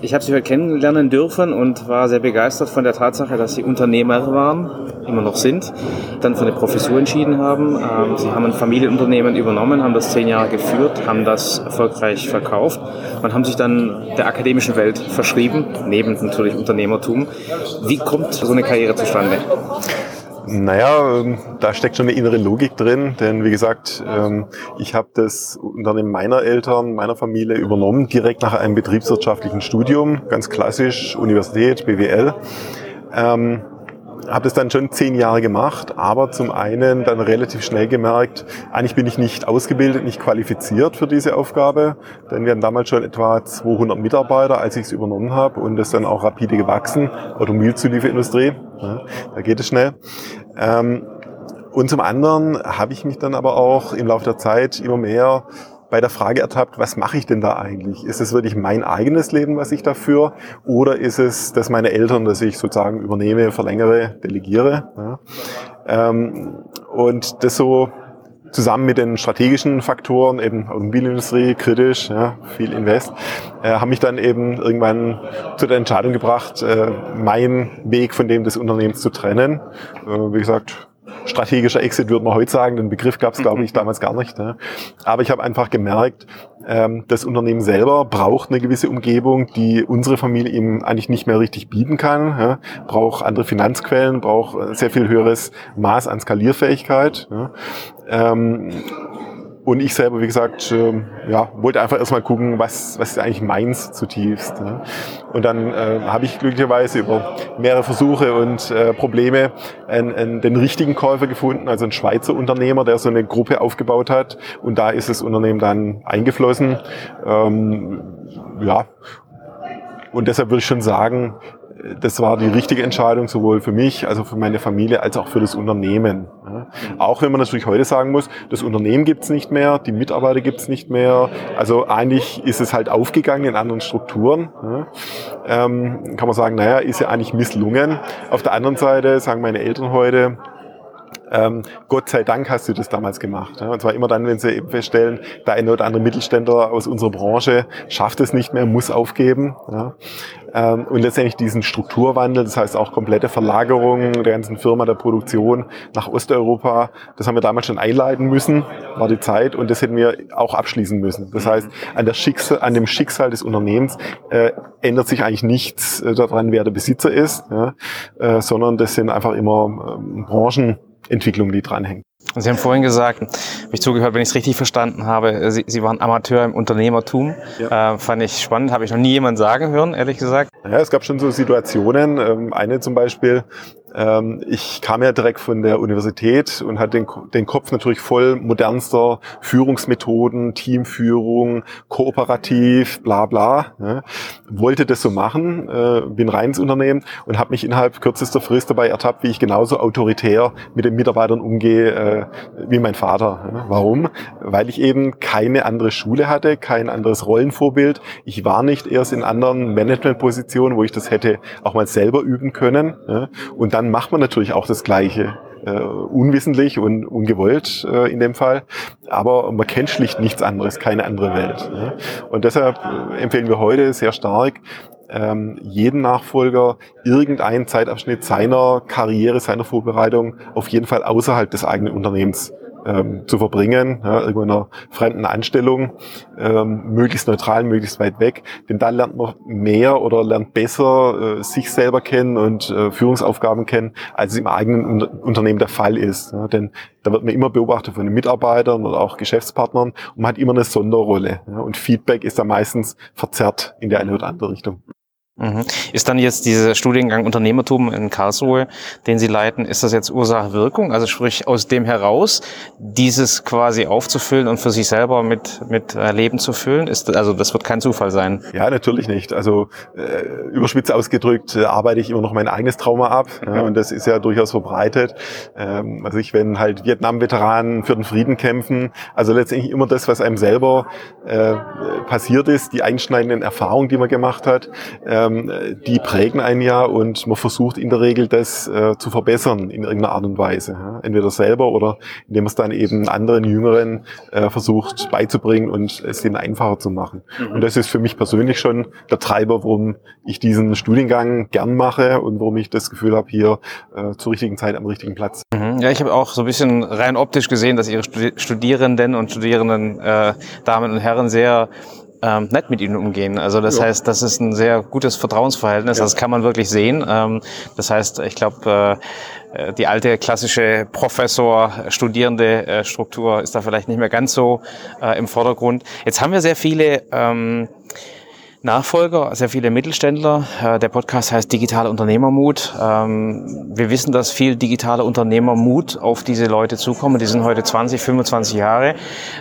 Ich habe Sie heute kennenlernen dürfen und war sehr begeistert von der Tatsache, dass Sie Unternehmer waren, immer noch sind, dann für eine Professur entschieden haben. Ähm, Sie haben ein Familienunternehmen übernommen, haben das zehn Jahre geführt, haben das erfolgreich verkauft und haben sich dann der akademischen Welt verschrieben, neben natürlich Unternehmertum. Wie kommt so eine Karriere zustande? Naja, ähm, da steckt schon eine innere Logik drin, denn wie gesagt, ähm, ich habe das Unternehmen meiner Eltern, meiner Familie übernommen, direkt nach einem betriebswirtschaftlichen Studium, ganz klassisch, Universität, BWL. Habe das dann schon zehn Jahre gemacht, aber zum einen dann relativ schnell gemerkt, eigentlich bin ich nicht ausgebildet, nicht qualifiziert für diese Aufgabe, denn wir hatten damals schon etwa 200 Mitarbeiter, als ich es übernommen habe und das dann auch rapide gewachsen, Automobilzulieferindustrie, ja, da geht es schnell. Ähm, und zum anderen habe ich mich dann aber auch im Laufe der Zeit immer mehr bei der Frage ertappt, was mache ich denn da eigentlich? Ist es wirklich mein eigenes Leben, was ich dafür? Oder ist es das meine Eltern, das ich sozusagen übernehme, verlängere, delegiere? Ja. Ähm, und das so zusammen mit den strategischen Faktoren, eben Automobilindustrie, kritisch, ja, viel Invest, äh, haben mich dann eben irgendwann zu der Entscheidung gebracht, äh, meinen Weg von dem des Unternehmens zu trennen. Äh, wie gesagt, strategischer Exit würde man heute sagen. Den Begriff gab es, glaube ich, [laughs] damals gar nicht. Ne? Aber ich habe einfach gemerkt, ähm, das Unternehmen selber braucht eine gewisse Umgebung, die unsere Familie ihm eigentlich nicht mehr richtig bieten kann. Ja? Braucht andere Finanzquellen, braucht sehr viel höheres Maß an Skalierfähigkeit. Ja? Ähm, und ich selber, wie gesagt, äh, ja, wollte einfach erstmal gucken, was, was ist eigentlich meins zutiefst. Ne? Und dann äh, habe ich glücklicherweise über mehrere Versuche und äh, Probleme einen, einen, den richtigen Käufer gefunden, also einen Schweizer Unternehmer, der so eine Gruppe aufgebaut hat. Und da ist das Unternehmen dann eingeflossen. Ähm, ja, und deshalb würde ich schon sagen, das war die richtige Entscheidung, sowohl für mich, also für meine Familie, als auch für das Unternehmen. Auch wenn man natürlich heute sagen muss, das Unternehmen gibt's nicht mehr, die Mitarbeiter gibt's nicht mehr. Also eigentlich ist es halt aufgegangen in anderen Strukturen. Ähm, kann man sagen, naja, ist ja eigentlich misslungen. Auf der anderen Seite sagen meine Eltern heute, ähm, Gott sei Dank hast du das damals gemacht. Ja? Und zwar immer dann, wenn sie eben feststellen, der eine oder andere Mittelständler aus unserer Branche schafft es nicht mehr, muss aufgeben. Ja? Ähm, und letztendlich diesen Strukturwandel, das heißt auch komplette Verlagerung der ganzen Firma, der Produktion nach Osteuropa, das haben wir damals schon einleiten müssen, war die Zeit und das hätten wir auch abschließen müssen. Das heißt, an, der Schicksal, an dem Schicksal des Unternehmens äh, ändert sich eigentlich nichts äh, daran, wer der Besitzer ist, ja? äh, sondern das sind einfach immer äh, Branchen, Entwicklung, die dranhängt. Sie haben vorhin gesagt, habe ich zugehört, wenn ich es richtig verstanden habe, Sie, Sie waren Amateur im Unternehmertum. Ja. Äh, fand ich spannend, habe ich noch nie jemand sagen hören, ehrlich gesagt. Ja, es gab schon so Situationen. Ähm, eine zum Beispiel, ich kam ja direkt von der Universität und hatte den, den Kopf natürlich voll modernster Führungsmethoden, Teamführung, kooperativ, bla bla. Ja. Wollte das so machen, äh, bin rein ins Unternehmen und habe mich innerhalb kürzester Frist dabei ertappt, wie ich genauso autoritär mit den Mitarbeitern umgehe äh, wie mein Vater. Ja. Warum? Weil ich eben keine andere Schule hatte, kein anderes Rollenvorbild. Ich war nicht erst in anderen Managementpositionen, wo ich das hätte auch mal selber üben können. Ja. Und dann dann macht man natürlich auch das Gleiche. Uh, unwissentlich und ungewollt uh, in dem Fall. Aber man kennt schlicht nichts anderes, keine andere Welt. Ne? Und deshalb äh, empfehlen wir heute sehr stark, ähm, jeden Nachfolger irgendeinen Zeitabschnitt seiner Karriere, seiner Vorbereitung auf jeden Fall außerhalb des eigenen Unternehmens ähm, zu verbringen, ja, irgendwo in einer fremden Anstellung, ähm, möglichst neutral, möglichst weit weg. Denn da lernt man mehr oder lernt besser äh, sich selber kennen und äh, Führungsaufgaben kennen, als es im eigenen Un Unternehmen der Fall ist. Ja, denn da wird man immer beobachtet von den Mitarbeitern oder auch Geschäftspartnern und man hat immer eine Sonderrolle. Ja, und Feedback ist da meistens verzerrt in der eine oder andere Richtung. Mhm. Ist dann jetzt dieser Studiengang Unternehmertum in Karlsruhe, den Sie leiten, ist das jetzt Ursache-Wirkung? Also sprich aus dem heraus, dieses quasi aufzufüllen und für sich selber mit, mit äh, Leben zu füllen? Ist, also das wird kein Zufall sein. Ja, natürlich nicht. Also äh, überspitzt ausgedrückt äh, arbeite ich immer noch mein eigenes Trauma ab ja, und das ist ja durchaus verbreitet. Ähm, also ich, wenn halt Vietnam-Veteranen für den Frieden kämpfen, also letztendlich immer das, was einem selber äh, passiert ist, die einschneidenden Erfahrungen, die man gemacht hat, äh, ähm, die prägen ein Jahr und man versucht in der Regel das äh, zu verbessern in irgendeiner Art und Weise. Ja? Entweder selber oder indem man es dann eben anderen Jüngeren äh, versucht beizubringen und es ihnen einfacher zu machen. Mhm. Und das ist für mich persönlich schon der Treiber, warum ich diesen Studiengang gern mache und warum ich das Gefühl habe, hier äh, zur richtigen Zeit am richtigen Platz. Mhm. Ja, ich habe auch so ein bisschen rein optisch gesehen, dass Ihre Studierenden und Studierenden äh, Damen und Herren sehr ähm, nett mit ihnen umgehen. Also das ja. heißt, das ist ein sehr gutes Vertrauensverhältnis. Ja. Das kann man wirklich sehen. Ähm, das heißt, ich glaube, äh, äh, die alte klassische Professor-Studierende-Struktur ist da vielleicht nicht mehr ganz so äh, im Vordergrund. Jetzt haben wir sehr viele ähm, Nachfolger, sehr viele Mittelständler. Äh, der Podcast heißt Digitaler Unternehmermut. Ähm, wir wissen, dass viel digitaler Unternehmermut auf diese Leute zukommen. Die sind heute 20, 25 Jahre.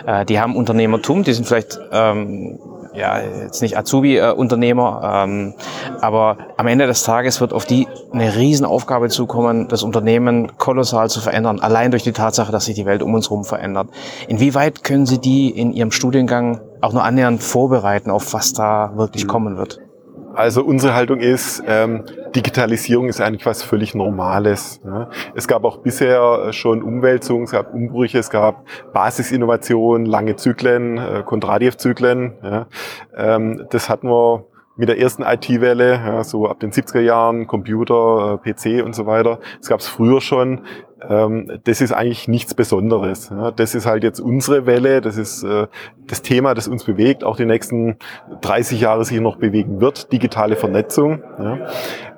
Äh, die haben Unternehmertum, die sind vielleicht ähm, ja, jetzt nicht Azubi-Unternehmer, ähm, aber am Ende des Tages wird auf die eine Riesenaufgabe zukommen, das Unternehmen kolossal zu verändern, allein durch die Tatsache, dass sich die Welt um uns herum verändert. Inwieweit können Sie die in Ihrem Studiengang auch nur annähernd vorbereiten, auf was da wirklich kommen wird? Also unsere Haltung ist, ähm, Digitalisierung ist eigentlich was völlig Normales. Ja. Es gab auch bisher schon Umwälzungen, es gab Umbrüche, es gab Basisinnovationen, lange Zyklen, äh, Kondratiev-Zyklen. Ja. Ähm, das hatten wir mit der ersten IT-Welle, ja, so ab den 70er Jahren, Computer, äh, PC und so weiter. Das gab es früher schon. Ähm, das ist eigentlich nichts Besonderes. Das ist halt jetzt unsere Welle, das ist äh, das Thema, das uns bewegt, auch die nächsten 30 Jahre sich noch bewegen wird, digitale Vernetzung.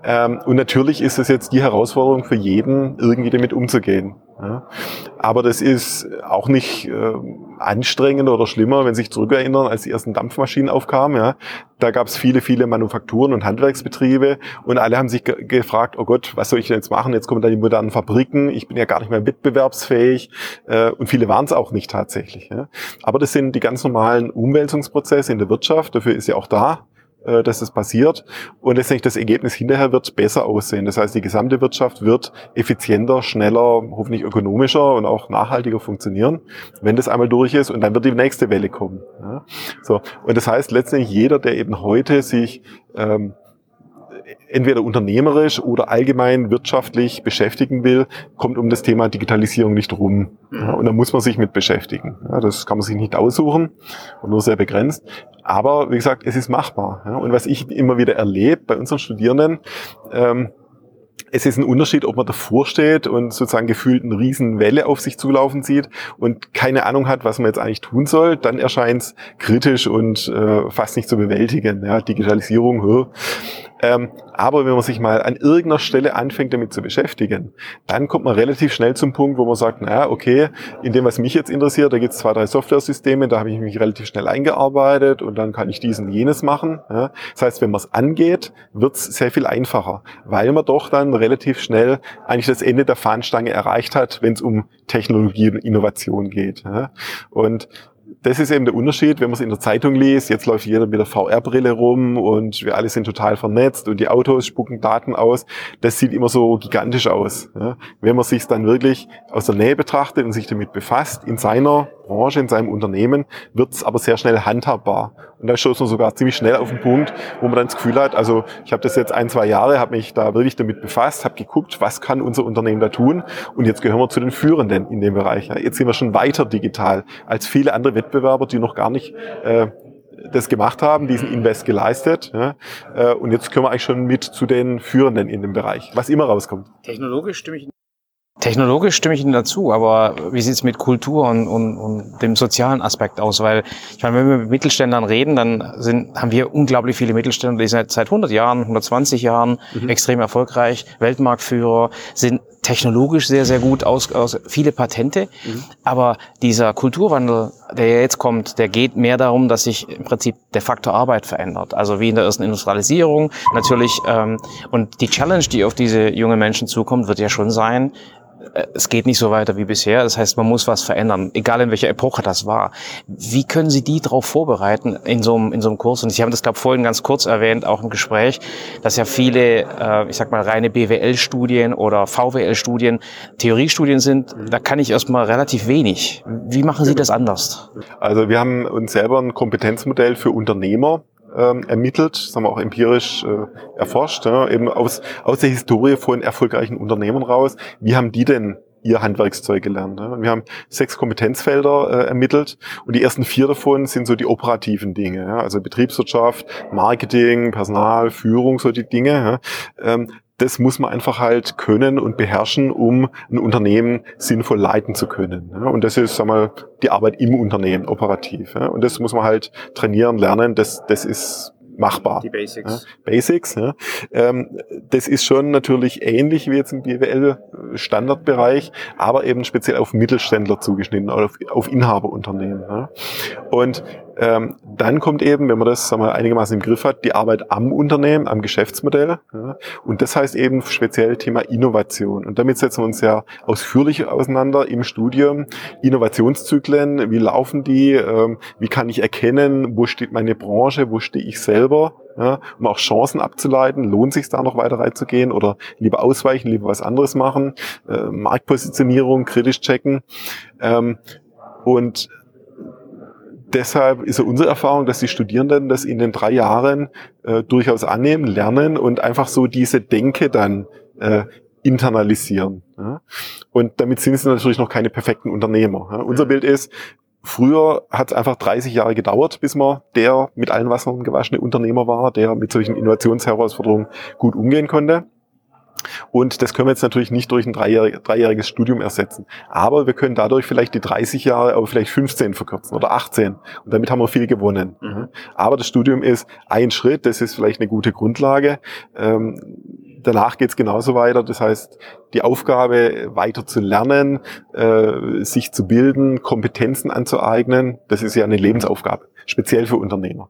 Ähm, und natürlich ist es jetzt die Herausforderung für jeden, irgendwie damit umzugehen. Ja. Aber das ist auch nicht äh, anstrengender oder schlimmer, wenn Sie sich zurückerinnern, als die ersten Dampfmaschinen aufkamen. Ja. Da gab es viele, viele Manufakturen und Handwerksbetriebe und alle haben sich ge gefragt, oh Gott, was soll ich denn jetzt machen? Jetzt kommen da die modernen Fabriken, ich bin ja gar nicht mehr wettbewerbsfähig äh, und viele waren es auch nicht tatsächlich. Ja. Aber das sind die ganz normalen Umwälzungsprozesse in der Wirtschaft, dafür ist ja auch da äh, dass es passiert. Und letztendlich das Ergebnis hinterher wird besser aussehen. Das heißt, die gesamte Wirtschaft wird effizienter, schneller, hoffentlich ökonomischer und auch nachhaltiger funktionieren, wenn das einmal durch ist. Und dann wird die nächste Welle kommen. Ja? So. Und das heißt, letztendlich jeder, der eben heute sich ähm, entweder unternehmerisch oder allgemein wirtschaftlich beschäftigen will, kommt um das Thema Digitalisierung nicht rum. Ja, und da muss man sich mit beschäftigen. Ja, das kann man sich nicht aussuchen und nur sehr begrenzt. Aber wie gesagt, es ist machbar. Und was ich immer wieder erlebe bei unseren Studierenden, ähm, es ist ein Unterschied, ob man davor steht und sozusagen gefühlt eine riesen Welle auf sich zulaufen sieht und keine Ahnung hat, was man jetzt eigentlich tun soll, dann erscheint es kritisch und äh, fast nicht zu bewältigen. Ja, Digitalisierung, hör. Ähm, aber wenn man sich mal an irgendeiner Stelle anfängt, damit zu beschäftigen, dann kommt man relativ schnell zum Punkt, wo man sagt, naja, okay, in dem, was mich jetzt interessiert, da gibt es zwei, drei Software-Systeme, da habe ich mich relativ schnell eingearbeitet und dann kann ich dies und jenes machen. Ja. Das heißt, wenn man es angeht, wird es sehr viel einfacher, weil man doch dann relativ schnell eigentlich das Ende der Fahnenstange erreicht hat, wenn es um Technologie und Innovation geht. Ja. Und das ist eben der Unterschied, wenn man es in der Zeitung liest, jetzt läuft jeder mit der VR-Brille rum und wir alle sind total vernetzt und die Autos spucken Daten aus. Das sieht immer so gigantisch aus. Wenn man sich dann wirklich aus der Nähe betrachtet und sich damit befasst, in seiner Branche, in seinem Unternehmen, wird es aber sehr schnell handhabbar. Und da stoßt man sogar ziemlich schnell auf den Punkt, wo man dann das Gefühl hat, also ich habe das jetzt ein, zwei Jahre, habe mich da wirklich damit befasst, habe geguckt, was kann unser Unternehmen da tun und jetzt gehören wir zu den Führenden in dem Bereich. Jetzt sind wir schon weiter digital als viele andere Wettbewerber, die noch gar nicht äh, das gemacht haben, diesen Invest geleistet. Ja, äh, und jetzt können wir eigentlich schon mit zu den Führenden in dem Bereich, was immer rauskommt. Technologisch stimme ich Technologisch stimme ich Ihnen dazu, aber wie sieht es mit Kultur und, und, und dem sozialen Aspekt aus? Weil ich meine, wenn wir mit Mittelständlern reden, dann sind, haben wir unglaublich viele Mittelständler, die seit, seit 100 Jahren, 120 Jahren mhm. extrem erfolgreich, Weltmarktführer, sind technologisch sehr, sehr gut aus, aus viele Patente. Mhm. Aber dieser Kulturwandel, der jetzt kommt, der geht mehr darum, dass sich im Prinzip der Faktor Arbeit verändert. Also wie in der ersten Industrialisierung natürlich. Ähm, und die Challenge, die auf diese jungen Menschen zukommt, wird ja schon sein, es geht nicht so weiter wie bisher. Das heißt, man muss was verändern, egal in welcher Epoche das war. Wie können Sie die darauf vorbereiten in so einem, in so einem Kurs? Und Sie haben das, glaube ich, vorhin ganz kurz erwähnt, auch im Gespräch, dass ja viele, äh, ich sag mal, reine BWL-Studien oder VWL-Studien Theoriestudien sind. Da kann ich erstmal relativ wenig. Wie machen Sie das anders? Also wir haben uns selber ein Kompetenzmodell für Unternehmer ähm, ermittelt, sagen wir auch empirisch äh, erforscht, ja, eben aus, aus der Historie von erfolgreichen Unternehmen raus. Wie haben die denn ihr Handwerkszeug gelernt. Ja. Wir haben sechs Kompetenzfelder äh, ermittelt und die ersten vier davon sind so die operativen Dinge, ja. also Betriebswirtschaft, Marketing, Personal, Führung, so die Dinge. Ja. Ähm, das muss man einfach halt können und beherrschen, um ein Unternehmen sinnvoll leiten zu können. Und das ist, sag mal, die Arbeit im Unternehmen operativ. Und das muss man halt trainieren, lernen. Das, das ist machbar. Die Basics. Ja, Basics. Ja. Ähm, das ist schon natürlich ähnlich wie jetzt im BWL-Standardbereich, aber eben speziell auf Mittelständler zugeschnitten oder auf, auf Inhaberunternehmen. Ja. Und ähm, dann kommt eben, wenn man das sagen wir, einigermaßen im Griff hat, die Arbeit am Unternehmen, am Geschäftsmodell. Ja. Und das heißt eben speziell Thema Innovation. Und damit setzen wir uns ja ausführlich auseinander im Studium. Innovationszyklen, wie laufen die? Ähm, wie kann ich erkennen, wo steht meine Branche, wo stehe ich selber? Ja, um auch Chancen abzuleiten, lohnt sich da noch weiter reinzugehen oder lieber ausweichen, lieber was anderes machen, äh, Marktpositionierung kritisch checken. Ähm, und deshalb ist ja unsere Erfahrung, dass die Studierenden das in den drei Jahren äh, durchaus annehmen, lernen und einfach so diese Denke dann äh, internalisieren. Ja? Und damit sind sie natürlich noch keine perfekten Unternehmer. Ja? Unser Bild ist, Früher hat es einfach 30 Jahre gedauert, bis man der mit allen Wassern gewaschene Unternehmer war, der mit solchen Innovationsherausforderungen gut umgehen konnte. Und das können wir jetzt natürlich nicht durch ein dreijähriges Studium ersetzen. Aber wir können dadurch vielleicht die 30 Jahre auf vielleicht 15 verkürzen oder 18. Und damit haben wir viel gewonnen. Mhm. Aber das Studium ist ein Schritt, das ist vielleicht eine gute Grundlage. Ähm, danach geht es genauso weiter. Das heißt, die Aufgabe, weiter zu lernen, äh, sich zu bilden, Kompetenzen anzueignen, das ist ja eine Lebensaufgabe, speziell für Unternehmer.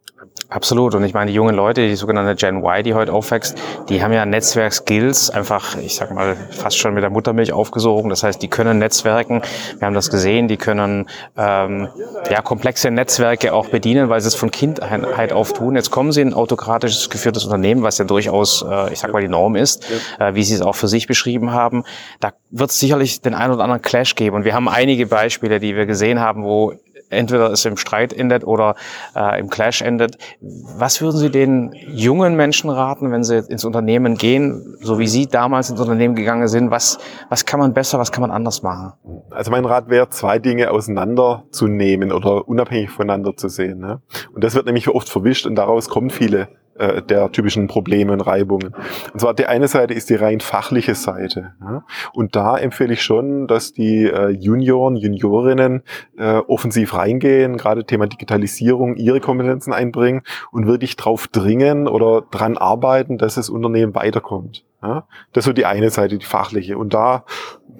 Absolut. Und ich meine, die jungen Leute, die sogenannte Gen Y, die heute aufwächst, die haben ja Netzwerkskills einfach, ich sag mal, fast schon mit der Muttermilch aufgesogen. Das heißt, die können Netzwerken. Wir haben das gesehen. Die können ähm, ja komplexe Netzwerke auch bedienen, weil sie es von Kindheit auf tun. Jetzt kommen sie in ein autokratisch geführtes Unternehmen, was ja durchaus, äh, ich sag mal, die Norm ist, äh, wie sie es auch für sich beschrieben haben. Da wird es sicherlich den einen oder anderen Clash geben. Und wir haben einige Beispiele, die wir gesehen haben, wo entweder es im Streit endet oder äh, im Clash endet. Was würden Sie den jungen Menschen raten, wenn sie ins Unternehmen gehen, so wie Sie damals ins Unternehmen gegangen sind? Was, was kann man besser, was kann man anders machen? Also mein Rat wäre, zwei Dinge auseinanderzunehmen oder unabhängig voneinander zu sehen. Ne? Und das wird nämlich oft verwischt und daraus kommen viele äh, der typischen Probleme und Reibungen. Und zwar die eine Seite ist die rein fachliche Seite. Ja? Und da empfehle ich schon, dass die äh, Junioren, Juniorinnen äh, offensiv reingehen, gerade Thema Digitalisierung, ihre Kompetenzen einbringen und wirklich drauf dringen oder dran arbeiten, dass das Unternehmen weiterkommt. Ja? Das ist so die eine Seite, die fachliche. Und da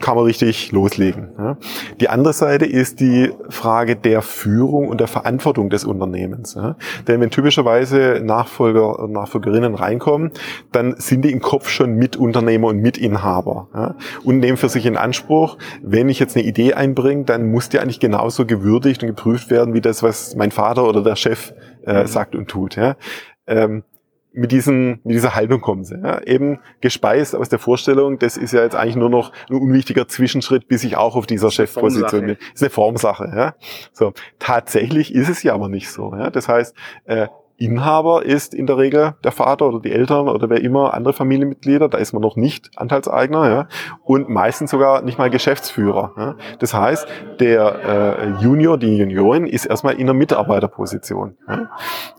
kann man richtig loslegen. Ja? Die andere Seite ist die Frage der Führung und der Verantwortung des Unternehmens. Ja? Denn wenn typischerweise Nachfolger und Nachfolgerinnen reinkommen, dann sind die im Kopf schon Mitunternehmer und Mitinhaber ja? und nehmen für sich in Anspruch, wenn ich jetzt eine Idee einbringe, dann muss die eigentlich genauso gewürdigt und geprüft werden, wie das, was mein Vater oder der Chef äh, mhm. sagt und tut. Ähm, mit, diesen, mit dieser Haltung kommen sie. Ja. Eben gespeist aus der Vorstellung, das ist ja jetzt eigentlich nur noch ein unwichtiger Zwischenschritt, bis ich auch auf dieser Chefposition bin. Das ist eine Formsache. Ja. So, tatsächlich ist es ja aber nicht so. Ja. Das heißt, äh, Inhaber ist in der Regel der Vater oder die Eltern oder wer immer andere Familienmitglieder, da ist man noch nicht Anteilseigner ja, und meistens sogar nicht mal Geschäftsführer. Ja. Das heißt, der äh, Junior, die Juniorin ist erstmal in einer Mitarbeiterposition. Ja.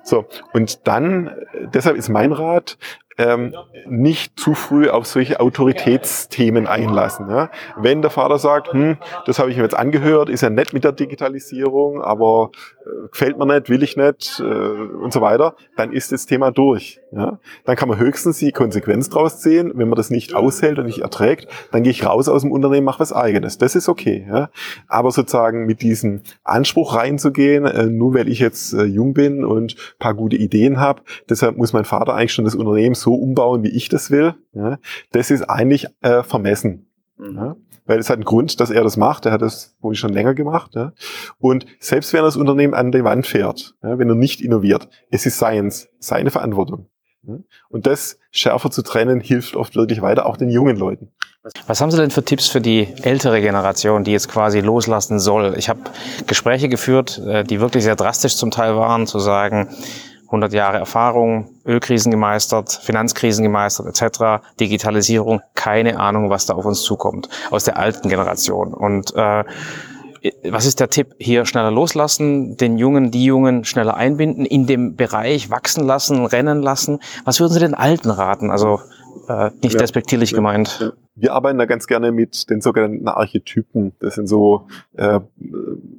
So, und dann, deshalb ist mein Rat, ähm, nicht zu früh auf solche Autoritätsthemen einlassen. Ja? Wenn der Vater sagt, hm, das habe ich mir jetzt angehört, ist ja nett mit der Digitalisierung, aber äh, gefällt mir nicht, will ich nicht äh, und so weiter, dann ist das Thema durch. Ja? Dann kann man höchstens die Konsequenz draus ziehen. Wenn man das nicht aushält und nicht erträgt, dann gehe ich raus aus dem Unternehmen, mache was eigenes. Das ist okay. Ja? Aber sozusagen mit diesem Anspruch reinzugehen, äh, nur weil ich jetzt äh, jung bin und paar gute Ideen habe, deshalb muss mein Vater eigentlich schon das Unternehmen so umbauen, wie ich das will. Ja? Das ist eigentlich äh, vermessen. Mhm. Ja? Weil es hat einen Grund, dass er das macht. Er hat das wohl schon länger gemacht. Ja? Und selbst wenn das Unternehmen an die Wand fährt, ja, wenn er nicht innoviert, es ist Science, seine Verantwortung. Und das schärfer zu trennen, hilft oft wirklich weiter, auch den jungen Leuten. Was haben Sie denn für Tipps für die ältere Generation, die jetzt quasi loslassen soll? Ich habe Gespräche geführt, äh, die wirklich sehr drastisch zum Teil waren, zu sagen, 100 Jahre Erfahrung, Ölkrisen gemeistert, Finanzkrisen gemeistert etc., Digitalisierung, keine Ahnung, was da auf uns zukommt aus der alten Generation. Und äh, was ist der Tipp? Hier schneller loslassen, den Jungen, die Jungen schneller einbinden, in dem Bereich wachsen lassen, rennen lassen. Was würden Sie den Alten raten? Also äh, nicht ja, despektierlich ja, gemeint. Ja. Wir arbeiten da ganz gerne mit den sogenannten Archetypen. Das sind so äh,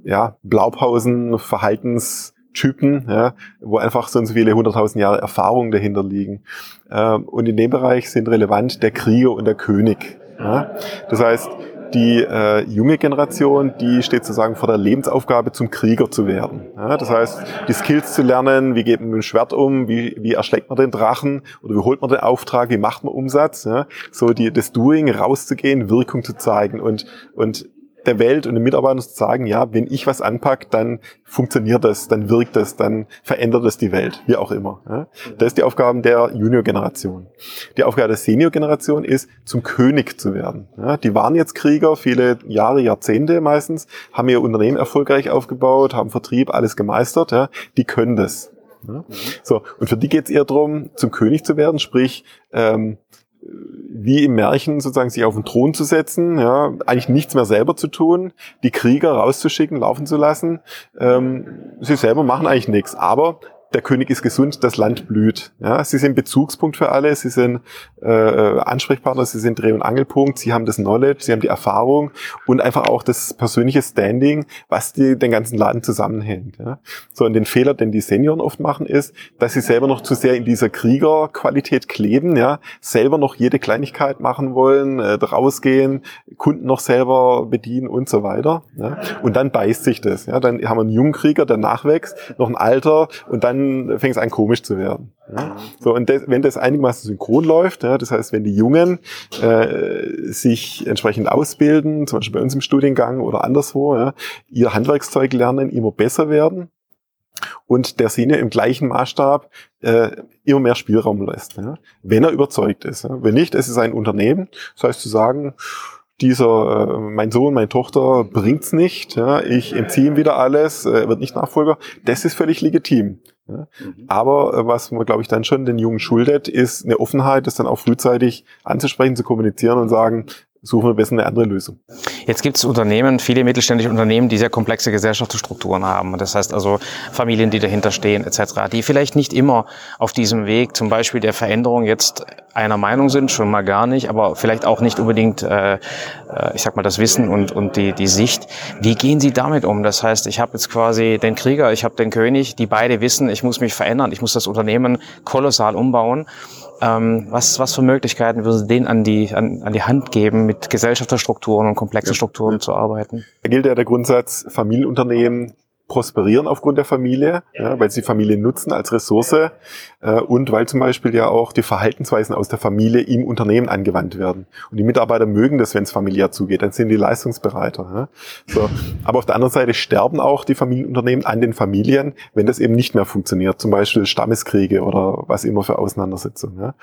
ja, Blaupausen, Verhaltens- Typen, ja, wo einfach so und so viele hunderttausend Jahre Erfahrung dahinter liegen. Ähm, und in dem Bereich sind relevant der Krieger und der König. Ja. Das heißt, die äh, junge Generation, die steht sozusagen vor der Lebensaufgabe, zum Krieger zu werden. Ja, das heißt, die Skills zu lernen, wie geht man mit dem Schwert um, wie, wie erschlägt man den Drachen oder wie holt man den Auftrag, wie macht man Umsatz. Ja, so die, das Doing, rauszugehen, Wirkung zu zeigen und, und der Welt und den Mitarbeitern zu sagen, ja, wenn ich was anpacke, dann funktioniert das, dann wirkt das, dann verändert es die Welt, wie auch immer. Ja. Das ist die Aufgabe der Junior-Generation. Die Aufgabe der Senior-Generation ist, zum König zu werden. Ja. Die waren jetzt Krieger, viele Jahre, Jahrzehnte meistens, haben ihr Unternehmen erfolgreich aufgebaut, haben Vertrieb, alles gemeistert. Ja. Die können das. So, und für die geht es eher darum, zum König zu werden, sprich, ähm, wie im Märchen sozusagen sich auf den Thron zu setzen, ja, eigentlich nichts mehr selber zu tun, die Krieger rauszuschicken, laufen zu lassen. Ähm, sie selber machen eigentlich nichts, aber der König ist gesund, das Land blüht. Ja, sie sind Bezugspunkt für alle, sie sind äh, Ansprechpartner, sie sind Dreh- und Angelpunkt, sie haben das Knowledge, sie haben die Erfahrung und einfach auch das persönliche Standing, was die, den ganzen Laden zusammenhält. Ja. So, und den Fehler, den die Senioren oft machen, ist, dass sie selber noch zu sehr in dieser Kriegerqualität kleben, ja, selber noch jede Kleinigkeit machen wollen, äh, rausgehen, Kunden noch selber bedienen und so weiter. Ja. Und dann beißt sich das. Ja. Dann haben wir einen jungen Krieger, der nachwächst, noch ein Alter und dann dann fängt es an komisch zu werden. Ja? So, und das, wenn das einigermaßen synchron läuft, ja, das heißt, wenn die Jungen äh, sich entsprechend ausbilden, zum Beispiel bei uns im Studiengang oder anderswo, ja, ihr Handwerkszeug lernen, immer besser werden und der Senior im gleichen Maßstab äh, immer mehr Spielraum lässt, ja, wenn er überzeugt ist. Ja. Wenn nicht, es ist ein Unternehmen, das heißt zu sagen, dieser, äh, mein Sohn, meine Tochter bringt's nicht, ja, ich entziehe ihm wieder alles, äh, wird nicht Nachfolger, das ist völlig legitim. Ja. Mhm. Aber äh, was man, glaube ich, dann schon den Jungen schuldet, ist eine Offenheit, das dann auch frühzeitig anzusprechen, zu kommunizieren und sagen, suchen wir besser eine andere Lösung. Jetzt gibt es Unternehmen, viele mittelständische Unternehmen, die sehr komplexe Gesellschaftsstrukturen haben. Das heißt also Familien, die dahinter stehen etc., die vielleicht nicht immer auf diesem Weg zum Beispiel der Veränderung jetzt einer Meinung sind, schon mal gar nicht, aber vielleicht auch nicht unbedingt, äh, äh ich sag mal, das Wissen und, und die, die Sicht. Wie gehen Sie damit um? Das heißt, ich habe jetzt quasi den Krieger, ich habe den König, die beide wissen, ich muss mich verändern, ich muss das Unternehmen kolossal umbauen. Ähm, was, was für Möglichkeiten würden Sie denen an die, an, an die Hand geben, mit Gesellschaftsstrukturen und komplexen Strukturen ja. zu arbeiten? Da gilt ja der Grundsatz, Familienunternehmen prosperieren aufgrund der Familie, ja, weil sie Familie nutzen als Ressource äh, und weil zum Beispiel ja auch die Verhaltensweisen aus der Familie im Unternehmen angewandt werden. Und die Mitarbeiter mögen das, wenn es familiär zugeht, dann sind die leistungsbereiter. Ja. So. Aber auf der anderen Seite sterben auch die Familienunternehmen an den Familien, wenn das eben nicht mehr funktioniert, zum Beispiel Stammeskriege oder was immer für Auseinandersetzungen. Ja.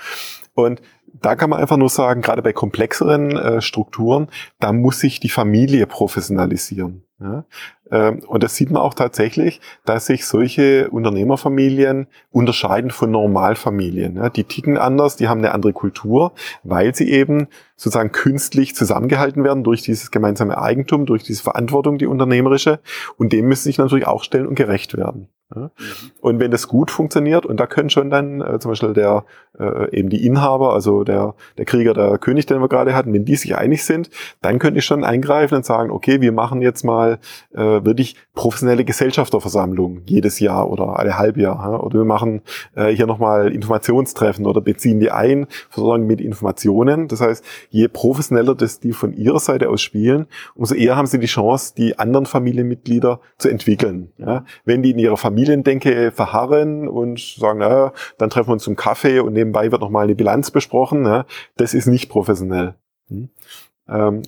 Und da kann man einfach nur sagen, gerade bei komplexeren äh, Strukturen, da muss sich die Familie professionalisieren. Ja? Ähm, und das sieht man auch tatsächlich, dass sich solche Unternehmerfamilien unterscheiden von Normalfamilien. Ja? Die ticken anders, die haben eine andere Kultur, weil sie eben sozusagen künstlich zusammengehalten werden durch dieses gemeinsame Eigentum, durch diese Verantwortung, die unternehmerische. Und dem müssen sich natürlich auch stellen und gerecht werden. Ja? Mhm. Und wenn das gut funktioniert, und da können schon dann äh, zum Beispiel der äh, eben die Inhaber, also der, der Krieger, der König, den wir gerade hatten, wenn die sich einig sind, dann könnte ich schon eingreifen und sagen, okay, wir machen jetzt mal äh, wirklich professionelle Gesellschafterversammlungen jedes Jahr oder alle Halbjahr. Ja? Oder wir machen äh, hier nochmal Informationstreffen oder beziehen die ein, versorgen mit Informationen. Das heißt, je professioneller das die von ihrer Seite aus spielen, umso eher haben sie die Chance, die anderen Familienmitglieder zu entwickeln. Ja? Wenn die in ihrer Familie Familiendenke verharren und sagen, naja, dann treffen wir uns zum Kaffee und nebenbei wird nochmal eine Bilanz besprochen. Ja, das ist nicht professionell. Hm. Ähm,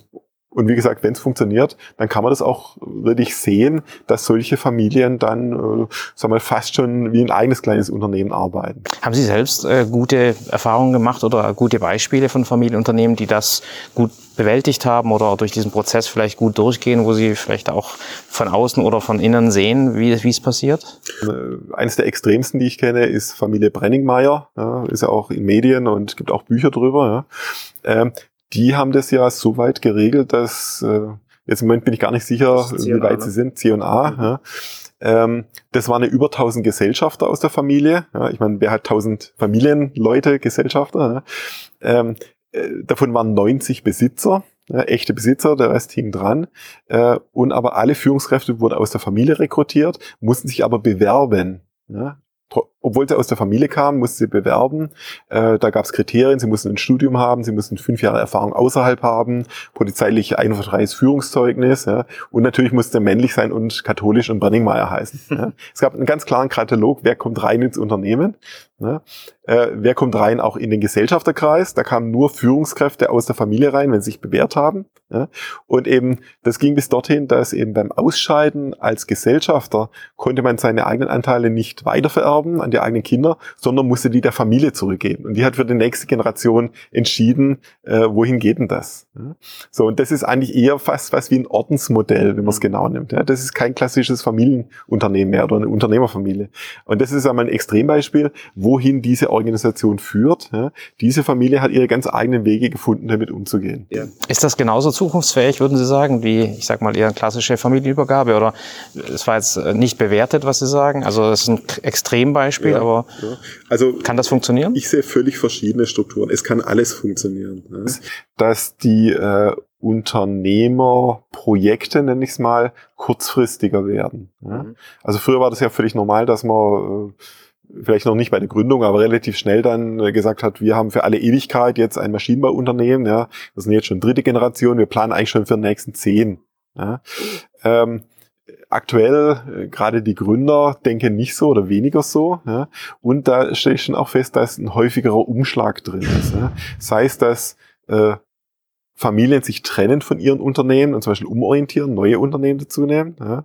und wie gesagt, wenn es funktioniert, dann kann man das auch wirklich sehen, dass solche Familien dann, äh, sagen wir, fast schon wie ein eigenes kleines Unternehmen arbeiten. Haben Sie selbst äh, gute Erfahrungen gemacht oder gute Beispiele von Familienunternehmen, die das gut bewältigt haben oder durch diesen Prozess vielleicht gut durchgehen, wo Sie vielleicht auch von außen oder von innen sehen, wie, wie es passiert? Äh, eines der extremsten, die ich kenne, ist Familie Brenningmeier. Ja, ist ja auch in Medien und gibt auch Bücher drüber. Ja. Ähm, die haben das ja so weit geregelt, dass äh, jetzt im Moment bin ich gar nicht sicher, wie weit ne? sie sind, C und A. Mhm. Ja. Ähm, das waren ja über 1000 Gesellschafter aus der Familie. Ja, ich meine, wer hat 1000 Familienleute, Gesellschafter? Ja. Ähm, äh, davon waren 90 Besitzer. ja, echte Besitzer, der Rest hing dran. Äh, und aber alle Führungskräfte wurden aus der Familie rekrutiert, mussten sich aber bewerben. Ja, obwohl sie aus der Familie kamen, mussten sie bewerben. Äh, da gab es Kriterien, sie mussten ein Studium haben, sie mussten fünf Jahre Erfahrung außerhalb haben, polizeilich einwandfreies Führungszeugnis ja, und natürlich musste er männlich sein und katholisch und Brenningmeier heißen. Ja. [laughs] Es gab einen ganz klaren Katalog, wer kommt rein ins Unternehmen, ja. äh, wer kommt rein auch in den Gesellschafterkreis. Da kamen nur Führungskräfte aus der Familie rein, wenn sie sich bewährt haben. Ja. Und eben, das ging bis dorthin, dass eben beim Ausscheiden als Gesellschafter konnte man seine eigenen Anteile nicht weitervererben an die eigenen Kinder, sondern musste die der Familie zurückgeben. Und die hat für die nächste Generation entschieden, äh, wohin geht denn das? So, und das ist eigentlich eher fast was wie ein Ordensmodell, wenn man es genau nimmt. Ja. Das ist kein klassisches Familienunternehmen mehr oder eine Unternehmerfamilie. Und das ist einmal ein Extrembeispiel, wohin diese Organisation führt. Ja. Diese Familie hat ihre ganz eigenen Wege gefunden, damit umzugehen. Ja. Ist das genauso zukunftsfähig, würden Sie sagen, wie, ich sag mal, Ihre klassische Familienübergabe? Oder es war jetzt äh, nicht bewertet, was Sie sagen? Also das ist ein Extrembeispiel, ja, aber ja. Also, kann das funktionieren? Ich sehe völlig verschiedene Strukturen. Es kann alles funktionieren. Ja. Dass die äh, Unternehmerprojekte, nenne ich es mal, kurzfristiger werden. Mhm. Also früher war das ja völlig normal, dass man... Äh, vielleicht noch nicht bei der Gründung, aber relativ schnell dann äh, gesagt hat, wir haben für alle Ewigkeit jetzt ein Maschinenbauunternehmen, ja, das sind jetzt schon dritte Generation, wir planen eigentlich schon für die nächsten zehn. Ja. Ähm, aktuell, äh, gerade die Gründer denken nicht so oder weniger so. Ja. Und da stelle ich schon auch fest, dass ein häufigerer Umschlag drin ist. Ja. Sei es, dass äh, Familien sich trennen von ihren Unternehmen und zum Beispiel umorientieren, neue Unternehmen dazu nehmen. Ja.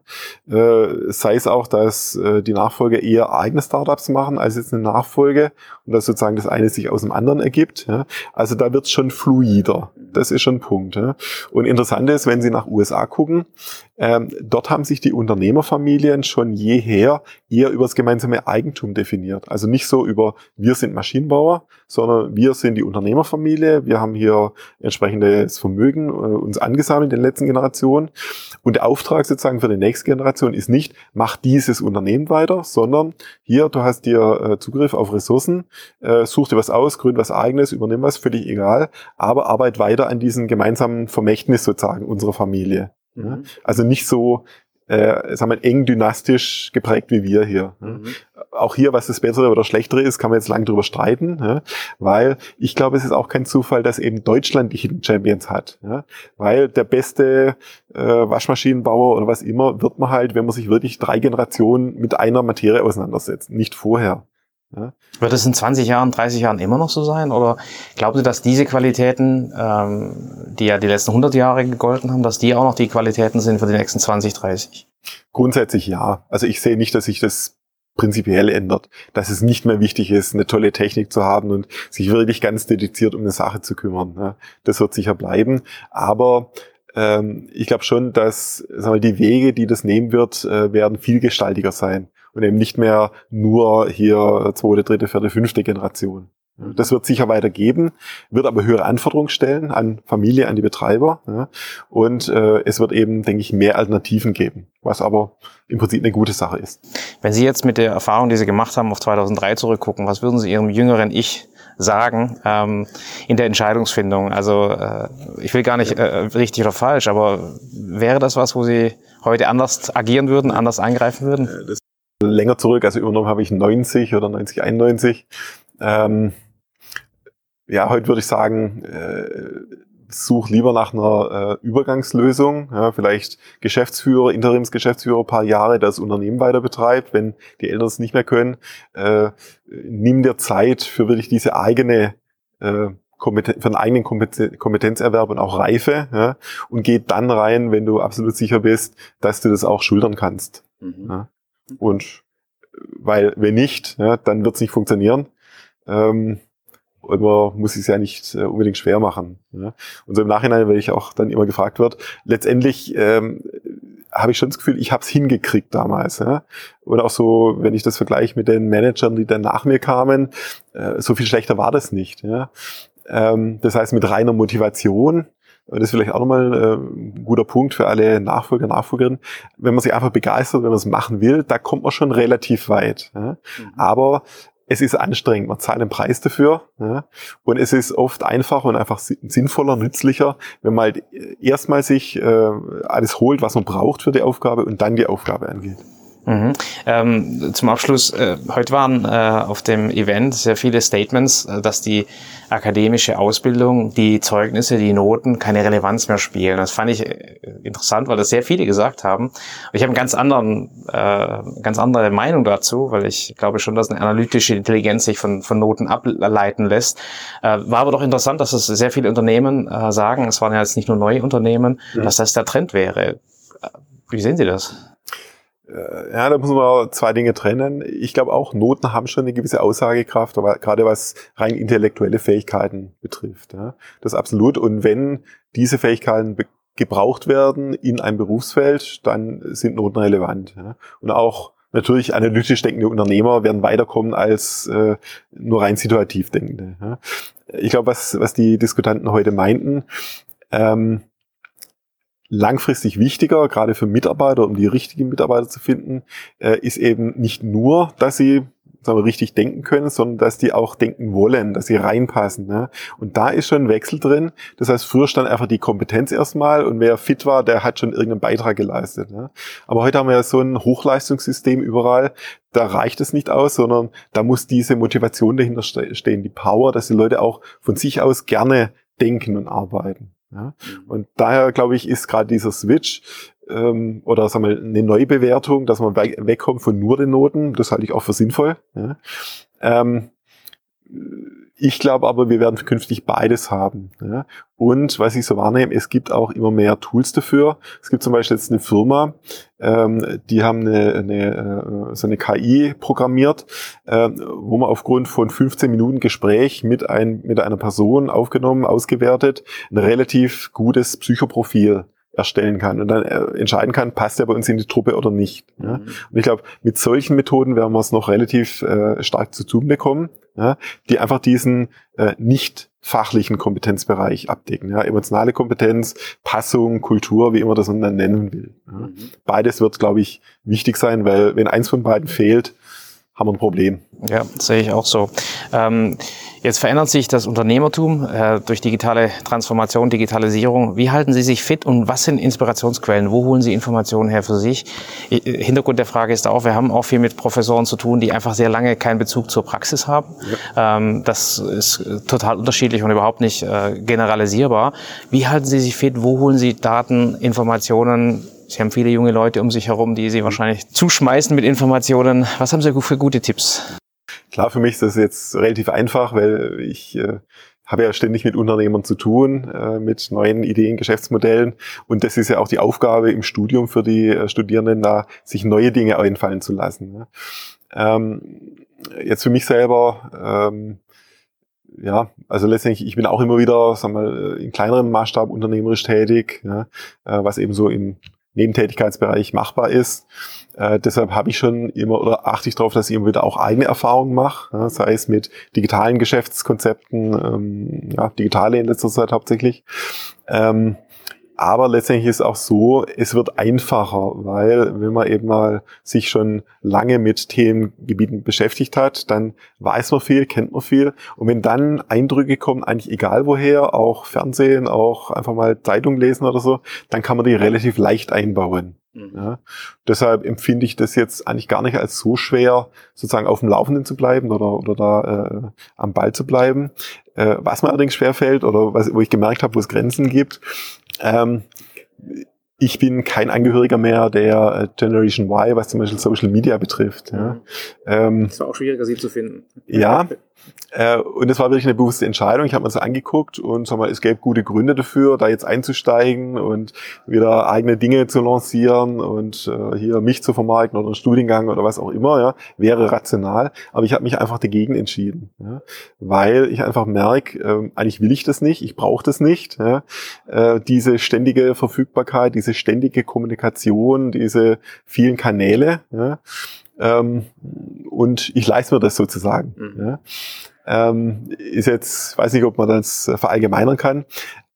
Äh, sei es auch, dass äh, die Nachfolger eher eigene Startups machen als jetzt eine Nachfolge und dass sozusagen das eine sich aus dem anderen ergibt. Ja. Also da wird es schon fluider. Das ist schon ein Punkt. Ja. Und interessant ist, wenn Sie nach USA gucken, ähm, dort haben sich die Unternehmerfamilien schon jeher eher über das gemeinsame Eigentum definiert. Also nicht so über wir sind Maschinenbauer, sondern wir sind die Unternehmerfamilie. Wir haben hier entsprechendes Vermögen äh, uns angesammelt in den letzten Generationen. Und der Auftrag sozusagen für die nächste Generation ist nicht, mach dieses Unternehmen weiter, sondern hier, du hast dir äh, Zugriff auf Ressourcen, äh, such dir was aus, gründ was eigenes, übernimm was, völlig egal, aber arbeit weiter an diesem gemeinsamen Vermächtnis sozusagen unserer Familie. Mhm. Also nicht so, äh, sagen wir, eng dynastisch geprägt wie wir hier. Mhm. Auch hier, was das Bessere oder Schlechtere ist, kann man jetzt lang drüber streiten, ja? weil ich glaube, es ist auch kein Zufall, dass eben Deutschland die Hidden Champions hat. Ja? Weil der beste äh, Waschmaschinenbauer oder was immer wird man halt, wenn man sich wirklich drei Generationen mit einer Materie auseinandersetzt, nicht vorher. Ja. Wird es in 20 Jahren, 30 Jahren immer noch so sein? Oder glauben Sie, dass diese Qualitäten, ähm, die ja die letzten 100 Jahre gegolten haben, dass die auch noch die Qualitäten sind für die nächsten 20, 30? Grundsätzlich ja. Also ich sehe nicht, dass sich das prinzipiell ändert, dass es nicht mehr wichtig ist, eine tolle Technik zu haben und sich wirklich ganz dediziert um eine Sache zu kümmern. Ja. Das wird sicher bleiben. Aber ähm, ich glaube schon, dass sagen wir, die Wege, die das nehmen wird, äh, werden vielgestaltiger sein und eben nicht mehr nur hier zweite, dritte, vierte, fünfte Generation. Das wird sicher weitergeben, wird aber höhere Anforderungen stellen an Familie, an die Betreiber. Ja, und äh, es wird eben, denke ich, mehr Alternativen geben, was aber im Prinzip eine gute Sache ist. Wenn Sie jetzt mit der Erfahrung, die Sie gemacht haben, auf 2003 zurückgucken, was würden Sie Ihrem jüngeren Ich sagen ähm, in der Entscheidungsfindung? Also äh, ich will gar nicht äh, richtig oder falsch, aber wäre das was, wo Sie heute anders agieren würden, anders eingreifen würden? Das länger zurück, also übernommen habe ich 90 oder 90, 91. Ähm, ja, heute würde ich sagen, äh, such lieber nach einer äh, Übergangslösung, ja, vielleicht Geschäftsführer, Interimsgeschäftsführer ein paar Jahre, das Unternehmen weiter betreibt, wenn die Eltern es nicht mehr können. Äh, nimm dir Zeit für wirklich diese eigene äh, Kompeten für einen eigenen Kompetenzerwerb und auch Reife ja, und geh dann rein, wenn du absolut sicher bist, dass du das auch schultern kannst. Mhm. Ja. Und weil wenn nicht, ja, dann wird es nicht funktionieren. Ähm, und man muss es ja nicht äh, unbedingt schwer machen. Ja. Und so im Nachhinein, weil ich auch dann immer gefragt wird, letztendlich ähm, habe ich schon das Gefühl, ich habe es hingekriegt damals. Ja. Und auch so, wenn ich das vergleiche mit den Managern, die dann nach mir kamen, äh, so viel schlechter war das nicht. Ja. Ähm, das heißt, mit reiner Motivation das ist vielleicht auch nochmal äh, ein guter Punkt für alle Nachfolger, Nachfolgerinnen. Wenn man sich einfach begeistert, wenn man es machen will, da kommt man schon relativ weit. Ja? Mhm. Aber es ist anstrengend, man zahlt einen Preis dafür. Ja? Und es ist oft einfacher und einfach sinnvoller, nützlicher, wenn man halt erstmal sich äh, alles holt, was man braucht für die Aufgabe und dann die Aufgabe angeht. Mhm. Ähm, zum Abschluss, äh, heute waren äh, auf dem Event sehr viele Statements, äh, dass die akademische Ausbildung, die Zeugnisse, die Noten keine Relevanz mehr spielen. Das fand ich äh, interessant, weil das sehr viele gesagt haben. Ich habe eine ganz, anderen, äh, ganz andere Meinung dazu, weil ich glaube schon, dass eine analytische Intelligenz sich von, von Noten ableiten lässt. Äh, war aber doch interessant, dass es sehr viele Unternehmen äh, sagen, es waren ja jetzt nicht nur neue Unternehmen, mhm. dass das der Trend wäre. Wie sehen Sie das? Äh, ja, da muss man zwei Dinge trennen. Ich glaube auch, Noten haben schon eine gewisse Aussagekraft, aber gerade was rein intellektuelle Fähigkeiten betrifft. Ja. Das absolut. Und wenn diese Fähigkeiten gebraucht werden in einem Berufsfeld, dann sind Noten relevant. Ja. Und auch natürlich analytisch denkende Unternehmer werden weiterkommen als äh, nur rein situativ denkende. Ja. Ich glaube, was, was die Diskutanten heute meinten, ähm, langfristig wichtiger, gerade für Mitarbeiter, um die richtigen Mitarbeiter zu finden, äh, ist eben nicht nur, dass sie sagen wir, richtig denken können, sondern dass die auch denken wollen, dass sie reinpassen. Ne? Und da ist schon ein Wechsel drin. Das heißt, früher stand einfach die Kompetenz erstmal und wer fit war, der hat schon irgendeinen Beitrag geleistet. Ne? Aber heute haben wir ja so ein Hochleistungssystem überall. Da reicht es nicht aus, sondern da muss diese Motivation dahinter stehen, die Power, dass die Leute auch von sich aus gerne denken und arbeiten. Ja? Mhm. Und daher, glaube ich, ist gerade dieser Switch ähm, oder sagen wir, eine Neubewertung, dass man wegkommt von nur den Noten, das halte ich auch für sinnvoll. Ja? Ähm, ich glaube aber, wir werden künftig beides haben. Ja? Und was ich so wahrnehme, es gibt auch immer mehr Tools dafür. Es gibt zum Beispiel jetzt eine Firma, ähm, die haben eine, eine, äh, so eine KI programmiert, äh, wo man aufgrund von 15 Minuten Gespräch mit, ein, mit einer Person aufgenommen, ausgewertet, ein relativ gutes Psychoprofil erstellen kann und dann äh, entscheiden kann, passt er bei uns in die Truppe oder nicht. Ja? Mhm. Und ich glaube, mit solchen Methoden werden wir es noch relativ äh, stark zu tun bekommen, ja? die einfach diesen äh, nicht fachlichen Kompetenzbereich abdecken. Ja? Emotionale Kompetenz, Passung, Kultur, wie immer das man dann nennen will. Mhm. Beides wird, glaube ich, wichtig sein, weil wenn eins von beiden fehlt, haben wir ein Problem. Ja, sehe ich auch so. Ähm, jetzt verändert sich das Unternehmertum äh, durch digitale Transformation, Digitalisierung. Wie halten Sie sich fit und was sind Inspirationsquellen? Wo holen Sie Informationen her für sich? Hintergrund der Frage ist auch, wir haben auch viel mit Professoren zu tun, die einfach sehr lange keinen Bezug zur Praxis haben. Ja. Ähm, das ist total unterschiedlich und überhaupt nicht äh, generalisierbar. Wie halten Sie sich fit? Wo holen Sie Daten, Informationen? Sie haben viele junge Leute um sich herum, die Sie wahrscheinlich zuschmeißen mit Informationen. Was haben Sie für gute Tipps? Klar, für mich ist das jetzt relativ einfach, weil ich äh, habe ja ständig mit Unternehmern zu tun, äh, mit neuen Ideen, Geschäftsmodellen. Und das ist ja auch die Aufgabe im Studium für die äh, Studierenden, da sich neue Dinge einfallen zu lassen. Ne? Ähm, jetzt für mich selber, ähm, ja, also letztendlich, ich bin auch immer wieder, sagen wir mal, in kleinerem Maßstab unternehmerisch tätig, ja, äh, was eben so im Nebentätigkeitsbereich machbar ist. Äh, deshalb habe ich schon immer oder achte ich darauf, dass ich immer wieder auch eigene Erfahrungen mache, ja, sei es mit digitalen Geschäftskonzepten, ähm, ja, digitale in letzter Zeit hauptsächlich. Ähm, aber letztendlich ist auch so, es wird einfacher, weil wenn man eben mal sich schon lange mit Themengebieten beschäftigt hat, dann weiß man viel, kennt man viel. Und wenn dann Eindrücke kommen, eigentlich egal woher, auch Fernsehen, auch einfach mal Zeitung lesen oder so, dann kann man die relativ leicht einbauen. Mhm. Ja, deshalb empfinde ich das jetzt eigentlich gar nicht als so schwer, sozusagen auf dem Laufenden zu bleiben oder, oder da äh, am Ball zu bleiben. Äh, was mir allerdings schwerfällt oder was, wo ich gemerkt habe, wo es Grenzen gibt, ähm, ich bin kein Angehöriger mehr der äh, Generation Y, was zum Beispiel Social Media betrifft. Ja. Mhm. Ähm, es war auch schwieriger, sie zu finden. Ja, äh, und das war wirklich eine bewusste Entscheidung. Ich habe mir das angeguckt und sag mal, es gäbe gute Gründe dafür, da jetzt einzusteigen und wieder eigene Dinge zu lancieren und äh, hier mich zu vermarkten oder einen Studiengang oder was auch immer, ja, wäre rational. Aber ich habe mich einfach dagegen entschieden, ja, weil ich einfach merke, äh, eigentlich will ich das nicht, ich brauche das nicht. Ja, äh, diese ständige Verfügbarkeit, diese ständige Kommunikation, diese vielen Kanäle. Ja, ähm, und ich leiste mir das sozusagen. Mhm. Ja. Ähm, ist jetzt, weiß nicht, ob man das verallgemeinern kann,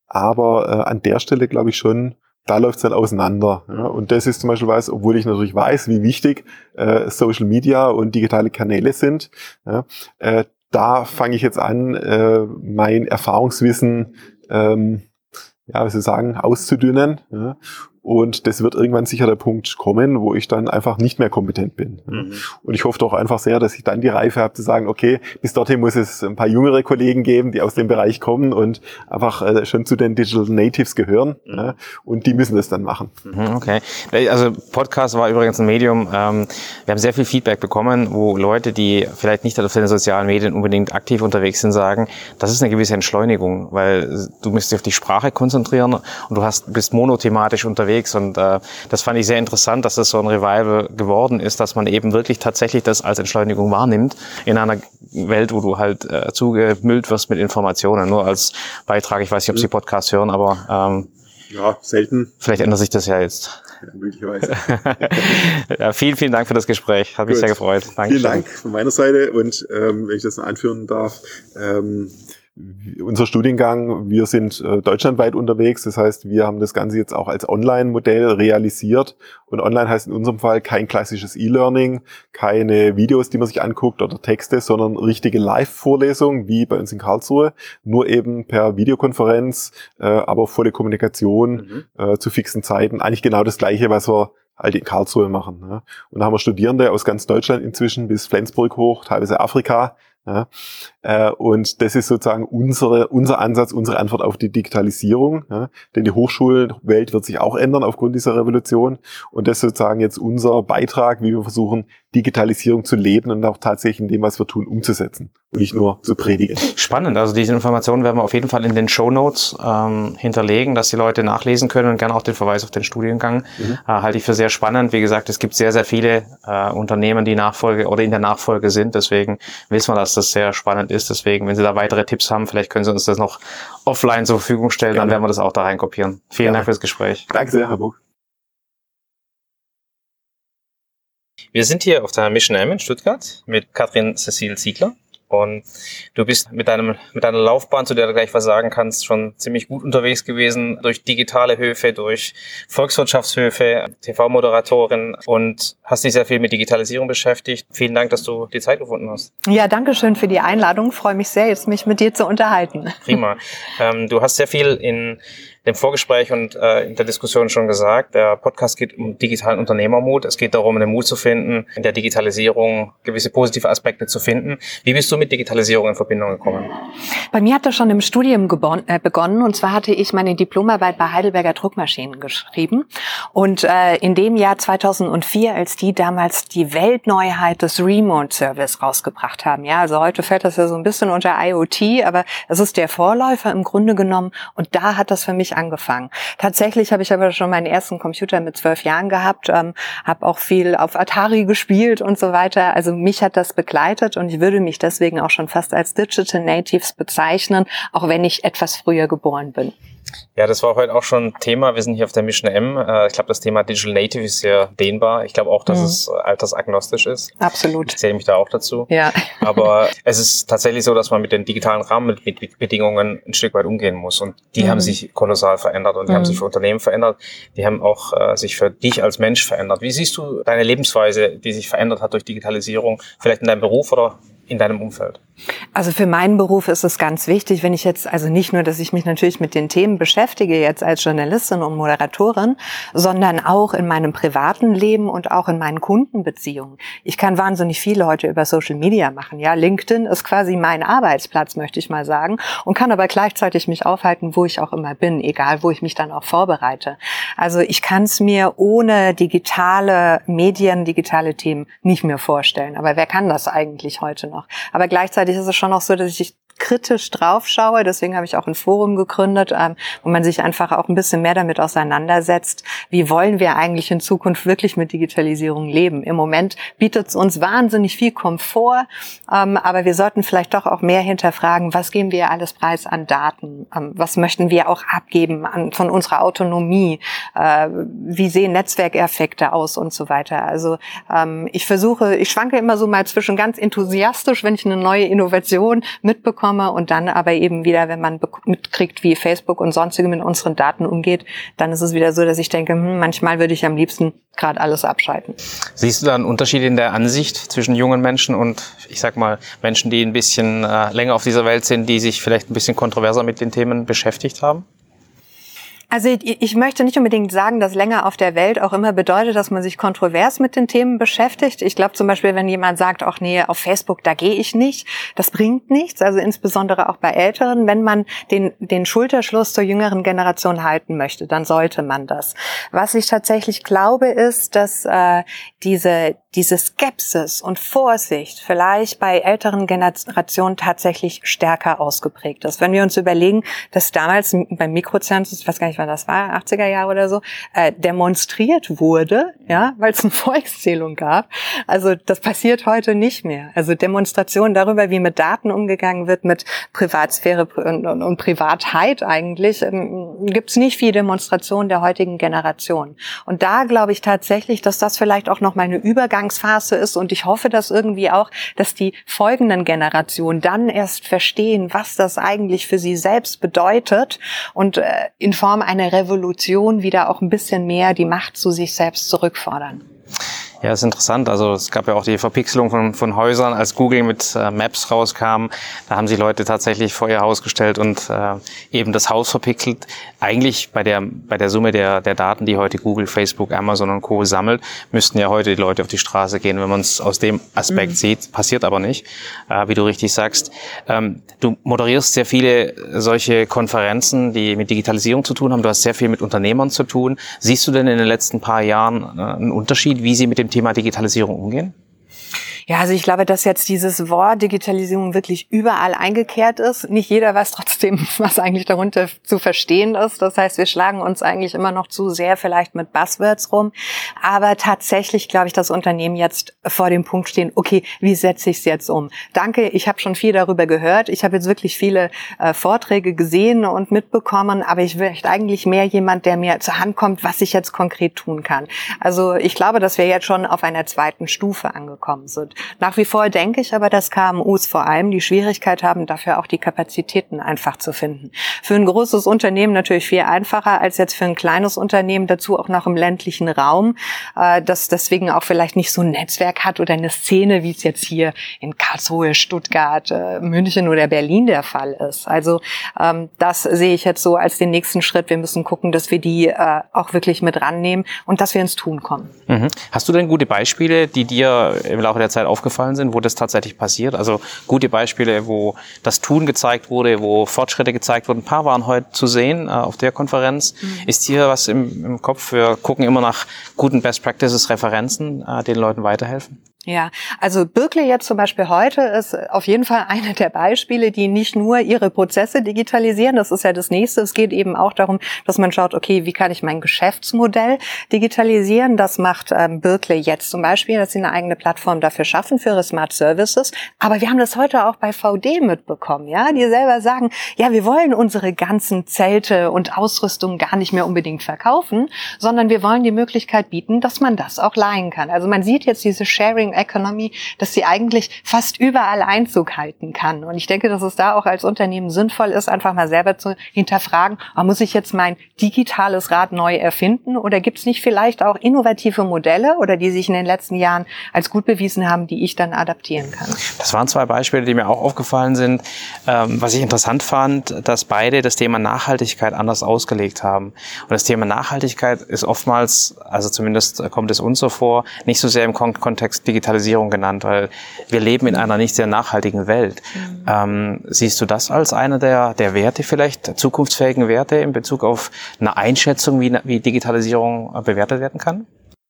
aber äh, an der Stelle glaube ich schon, da läuft es dann auseinander. Ja. Und das ist zum Beispiel was, obwohl ich natürlich weiß, wie wichtig äh, Social Media und digitale Kanäle sind, ja, äh, da fange ich jetzt an, äh, mein Erfahrungswissen ähm, ja, wie soll ich sagen, auszudünnen. Ja. Und das wird irgendwann sicher der Punkt kommen, wo ich dann einfach nicht mehr kompetent bin. Mhm. Und ich hoffe doch einfach sehr, dass ich dann die Reife habe zu sagen, okay, bis dorthin muss es ein paar jüngere Kollegen geben, die aus dem Bereich kommen und einfach äh, schon zu den Digital Natives gehören. Mhm. Ja, und die müssen das dann machen. Mhm, okay. Also Podcast war übrigens ein Medium. Ähm, wir haben sehr viel Feedback bekommen, wo Leute, die vielleicht nicht auf den sozialen Medien unbedingt aktiv unterwegs sind, sagen, das ist eine gewisse Entschleunigung, weil du musst dich auf die Sprache konzentrieren und du hast, bist monothematisch unterwegs unterwegs und äh, das fand ich sehr interessant, dass es so ein Revival geworden ist, dass man eben wirklich tatsächlich das als Entschleunigung wahrnimmt in einer Welt, wo du halt äh, zugemüllt wirst mit Informationen. Nur als Beitrag, ich weiß nicht, ob Sie Podcast hören, aber ähm, ja, selten. Vielleicht ändert sich das ja jetzt. Ja, möglicherweise. [laughs] ja, vielen, vielen Dank für das Gespräch. Hat mich Gut. sehr gefreut. Dankeschön. Vielen Dank von meiner Seite und ähm, wenn ich das noch anführen darf, ähm, unser Studiengang, wir sind äh, deutschlandweit unterwegs, das heißt, wir haben das Ganze jetzt auch als Online-Modell realisiert und online heißt in unserem Fall kein klassisches E-Learning, keine Videos, die man sich anguckt oder Texte, sondern richtige Live-Vorlesungen, wie bei uns in Karlsruhe, nur eben per Videokonferenz, äh, aber volle Kommunikation mhm. äh, zu fixen Zeiten, eigentlich genau das Gleiche, was wir halt in Karlsruhe machen. Ja. Und da haben wir Studierende aus ganz Deutschland inzwischen bis Flensburg hoch, teilweise Afrika, ja. Äh, und das ist sozusagen unsere, unser Ansatz, unsere Antwort auf die Digitalisierung. Ja. Denn die Hochschulwelt wird sich auch ändern aufgrund dieser Revolution. Und das ist sozusagen jetzt unser Beitrag, wie wir versuchen, Digitalisierung zu leben und auch tatsächlich in dem, was wir tun, umzusetzen und nicht nur zu predigen. Spannend. Also diese Informationen werden wir auf jeden Fall in den Show Notes ähm, hinterlegen, dass die Leute nachlesen können und gerne auch den Verweis auf den Studiengang mhm. äh, halte ich für sehr spannend. Wie gesagt, es gibt sehr, sehr viele äh, Unternehmen, die Nachfolge oder in der Nachfolge sind. Deswegen wissen wir, dass das sehr spannend ist. Deswegen, wenn Sie da weitere Tipps haben, vielleicht können Sie uns das noch offline zur Verfügung stellen, gerne. dann werden wir das auch da reinkopieren. Vielen gerne. Dank fürs Gespräch. Danke sehr, Herr Buch. Wir sind hier auf der Mission M in Stuttgart mit Katrin Cecil Ziegler. Und du bist mit deinem, mit deiner Laufbahn, zu der du gleich was sagen kannst, schon ziemlich gut unterwegs gewesen durch digitale Höfe, durch Volkswirtschaftshöfe, TV-Moderatorin und hast dich sehr viel mit Digitalisierung beschäftigt. Vielen Dank, dass du die Zeit gefunden hast. Ja, danke schön für die Einladung. freue mich sehr, jetzt mich mit dir zu unterhalten. Prima. [laughs] Ähm, du hast sehr viel in dem Vorgespräch und äh, in der Diskussion schon gesagt, der Podcast geht um digitalen Unternehmermut. Es geht darum, den Mut zu finden, in der Digitalisierung gewisse positive Aspekte zu finden. Wie bist du mit Digitalisierung in Verbindung gekommen? Bei mir hat das schon im Studium äh, begonnen. Und zwar hatte ich meine Diplomarbeit bei Heidelberger Druckmaschinen geschrieben. Und äh, in dem Jahr 2004, als die damals die Weltneuheit des Remote Service rausgebracht haben. Ja, also heute fällt das ja so ein bisschen unter IoT, aber es ist der Vorläufer im Grunde genommen. Und da hat das für mich angefangen. Tatsächlich habe ich aber schon meinen ersten Computer mit zwölf Jahren gehabt, ähm, habe auch viel auf Atari gespielt und so weiter. Also mich hat das begleitet und ich würde mich deswegen auch schon fast als Digital Natives bezeichnen, auch wenn ich etwas früher geboren bin. Ja, das war heute auch schon Thema. Wir sind hier auf der Mission M. Äh, ich glaube, das Thema Digital Native ist sehr dehnbar. Ich glaube auch, dass mhm. es altersagnostisch ist. Absolut. Ich zähle mich da auch dazu. Ja. [laughs] Aber es ist tatsächlich so, dass man mit den digitalen Rahmenbedingungen ein Stück weit umgehen muss. Und die mhm. haben sich kolossal verändert und die mhm. haben sich für Unternehmen verändert. Die haben auch äh, sich für dich als Mensch verändert. Wie siehst du deine Lebensweise, die sich verändert hat durch Digitalisierung, vielleicht in deinem Beruf oder in deinem Umfeld? Also für meinen Beruf ist es ganz wichtig, wenn ich jetzt, also nicht nur, dass ich mich natürlich mit den Themen beschäftige jetzt als Journalistin und Moderatorin, sondern auch in meinem privaten Leben und auch in meinen Kundenbeziehungen. Ich kann wahnsinnig viele heute über Social Media machen. Ja, LinkedIn ist quasi mein Arbeitsplatz, möchte ich mal sagen, und kann aber gleichzeitig mich aufhalten, wo ich auch immer bin, egal wo ich mich dann auch vorbereite. Also ich kann es mir ohne digitale Medien, digitale Themen nicht mehr vorstellen. Aber wer kann das eigentlich heute noch? Aber gleichzeitig gleichzeitig ist es schon auch so, dass ich kritisch drauf schaue. Deswegen habe ich auch ein Forum gegründet, ähm, wo man sich einfach auch ein bisschen mehr damit auseinandersetzt. Wie wollen wir eigentlich in Zukunft wirklich mit Digitalisierung leben? Im Moment bietet es uns wahnsinnig viel Komfort, ähm, aber wir sollten vielleicht doch auch mehr hinterfragen, was geben wir alles preis an Daten? Ähm, was möchten wir auch abgeben von unserer Autonomie? Äh, wie sehen Netzwerkeffekte aus und so weiter? Also ich versuche, ich schwanke immer so mal zwischen ganz enthusiastisch, wenn ich eine neue Innovation mitbekomme, mitbekomme und dann aber eben wieder, wenn man mitkriegt, wie Facebook und sonstige mit unseren Daten umgeht, dann ist es wieder so, dass ich denke, hm, manchmal würde ich am liebsten gerade alles abschalten. Siehst du da einen Unterschied in der Ansicht zwischen jungen Menschen und, ich sag mal, Menschen, die ein bisschen äh, länger auf dieser Welt sind, die sich vielleicht ein bisschen kontroverser mit den Themen beschäftigt haben? Also ich, möchte nicht unbedingt sagen, dass länger auf der Welt auch immer bedeutet, dass man sich kontrovers mit den Themen beschäftigt. Ich glaube zum Beispiel, wenn jemand sagt, ach nee, auf Facebook, da gehe ich nicht, das bringt nichts. Also insbesondere auch bei Älteren, wenn man den, den Schulterschluss zur jüngeren Generation halten möchte, dann sollte man das. Was ich tatsächlich glaube, ist, dass äh, diese diese Skepsis und Vorsicht vielleicht bei älteren Generationen tatsächlich stärker ausgeprägt ist. Wenn wir uns überlegen, dass damals beim Mikrozensus, ich weiß gar nicht, wann das war, 80er Jahre oder so, äh, demonstriert wurde, ja, weil es eine [laughs] Volkszählung gab. Also das passiert heute nicht mehr. Also Demonstrationen darüber, wie mit Daten umgegangen wird, mit Privatsphäre und, und, und Privatheit eigentlich, ähm, gibt es nicht viel Demonstrationen der heutigen Generation. Und da glaube ich tatsächlich, dass das vielleicht auch noch mal eine Übergang Übergangsphase ist und ich hoffe, dass irgendwie auch, dass die folgenden Generationen dann erst verstehen, was das eigentlich für sie selbst bedeutet und äh, in Form einer Revolution wieder auch ein bisschen mehr die Macht zu sich selbst zurückfordern. Ja, ist interessant. Also es gab ja auch die Verpixelung von, von Häusern, als Google mit äh, Maps rauskam. Da haben sich Leute tatsächlich vor ihr Haus gestellt und äh, eben das Haus verpixelt. Eigentlich bei der, bei der Summe der, der Daten, die heute Google, Facebook, Amazon und Co. sammelt, müssten ja heute die Leute auf die Straße gehen, wenn man es aus dem Aspekt mhm. sieht. Passiert aber nicht, äh, wie du richtig sagst. Ähm, du moderierst sehr viele solche Konferenzen, die mit Digitalisierung zu tun haben. Du hast sehr viel mit Unternehmern zu tun. Siehst du denn in den letzten paar Jahren äh, einen Unterschied, wie sie mit dem dem Thema Digitalisierung umgehen? Ja, also ich glaube, dass jetzt dieses Wort Digitalisierung wirklich überall eingekehrt ist. Nicht jeder weiß trotzdem, [laughs] was eigentlich darunter zu verstehen ist. Das heißt, wir schlagen uns eigentlich immer noch zu sehr vielleicht mit Buzzwords rum. Aber tatsächlich glaube ich, dass Unternehmen jetzt vor dem Punkt stehen, okay, wie setze ich es jetzt um? Danke, ich habe schon viel darüber gehört. Ich habe jetzt wirklich viele äh, Vorträge gesehen und mitbekommen, aber ich möchte eigentlich mehr jemand, der mir zur Hand kommt, was ich jetzt konkret tun kann. Also ich glaube, dass wir jetzt schon auf einer zweiten Stufe angekommen sind. Nach wie vor denke ich aber, dass KMUs vor allem die Schwierigkeit haben, dafür auch die Kapazitäten einfach zu finden. Für ein großes Unternehmen natürlich viel einfacher als jetzt für ein kleines Unternehmen, dazu auch noch im ländlichen Raum, äh, das deswegen auch vielleicht nicht so ein Netzwerk hat oder eine Szene, wie es jetzt hier in Karlsruhe, Stuttgart, äh, München oder Berlin der Fall ist. Also ähm, das sehe ich jetzt so als den nächsten Schritt. Wir müssen gucken, dass wir die äh, auch wirklich mit rannehmen und dass wir ins Tun kommen. Mhm. Hast du denn gute Beispiele, die dir im Laufe der Zeit aufgefallen sind, wo das tatsächlich passiert. Also gute Beispiele, wo das Tun gezeigt wurde, wo Fortschritte gezeigt wurden. Ein paar waren heute zu sehen äh, auf der Konferenz. Mhm. Ist hier was im, im Kopf? Wir gucken immer nach guten Best Practices Referenzen, äh, den Leuten weiterhelfen. Ja, also Berkeley jetzt zum Beispiel heute ist auf jeden Fall [laughs] eine der Beispiele, die nicht nur ihre Prozesse digitalisieren, das ist ja das nächste. Es geht eben auch darum, dass man schaut, okay, wie kann ich mein Geschäftsmodell digitalisieren? Das macht ähm, Berkeley jetzt zum Beispiel, dass sie eine eigene Plattform dafür schaffen, für ihre Smart Services. Aber wir haben das heute auch bei VD mitbekommen, ja, die selber sagen, ja, wir wollen unsere ganzen Zelte und Ausrüstung gar nicht mehr unbedingt verkaufen, sondern wir wollen die Möglichkeit bieten, dass man das auch leihen kann. Also man sieht jetzt diese Sharing Economy, dass sie eigentlich fast überall Einzug halten kann. Und ich denke, dass es da auch als Unternehmen sinnvoll ist, einfach mal selber zu hinterfragen, oh, muss ich jetzt mein digitales Rad neu erfinden oder gibt es nicht vielleicht auch innovative Modelle oder die sich in den letzten Jahren als gut bewiesen haben, die ich dann adaptieren kann? Das waren zwei Beispiele, die mir auch aufgefallen sind. Ähm, was ich interessant fand, dass beide das Thema Nachhaltigkeit anders ausgelegt haben. Und das Thema Nachhaltigkeit ist oftmals, also zumindest kommt es uns so vor, nicht so sehr im Kontext digital Digitalisierung genannt, weil wir leben in einer nicht sehr nachhaltigen Welt. Mhm. Ähm, siehst du das als einer der, der Werte vielleicht, zukunftsfähigen Werte in Bezug auf eine Einschätzung, wie, wie Digitalisierung bewertet werden kann?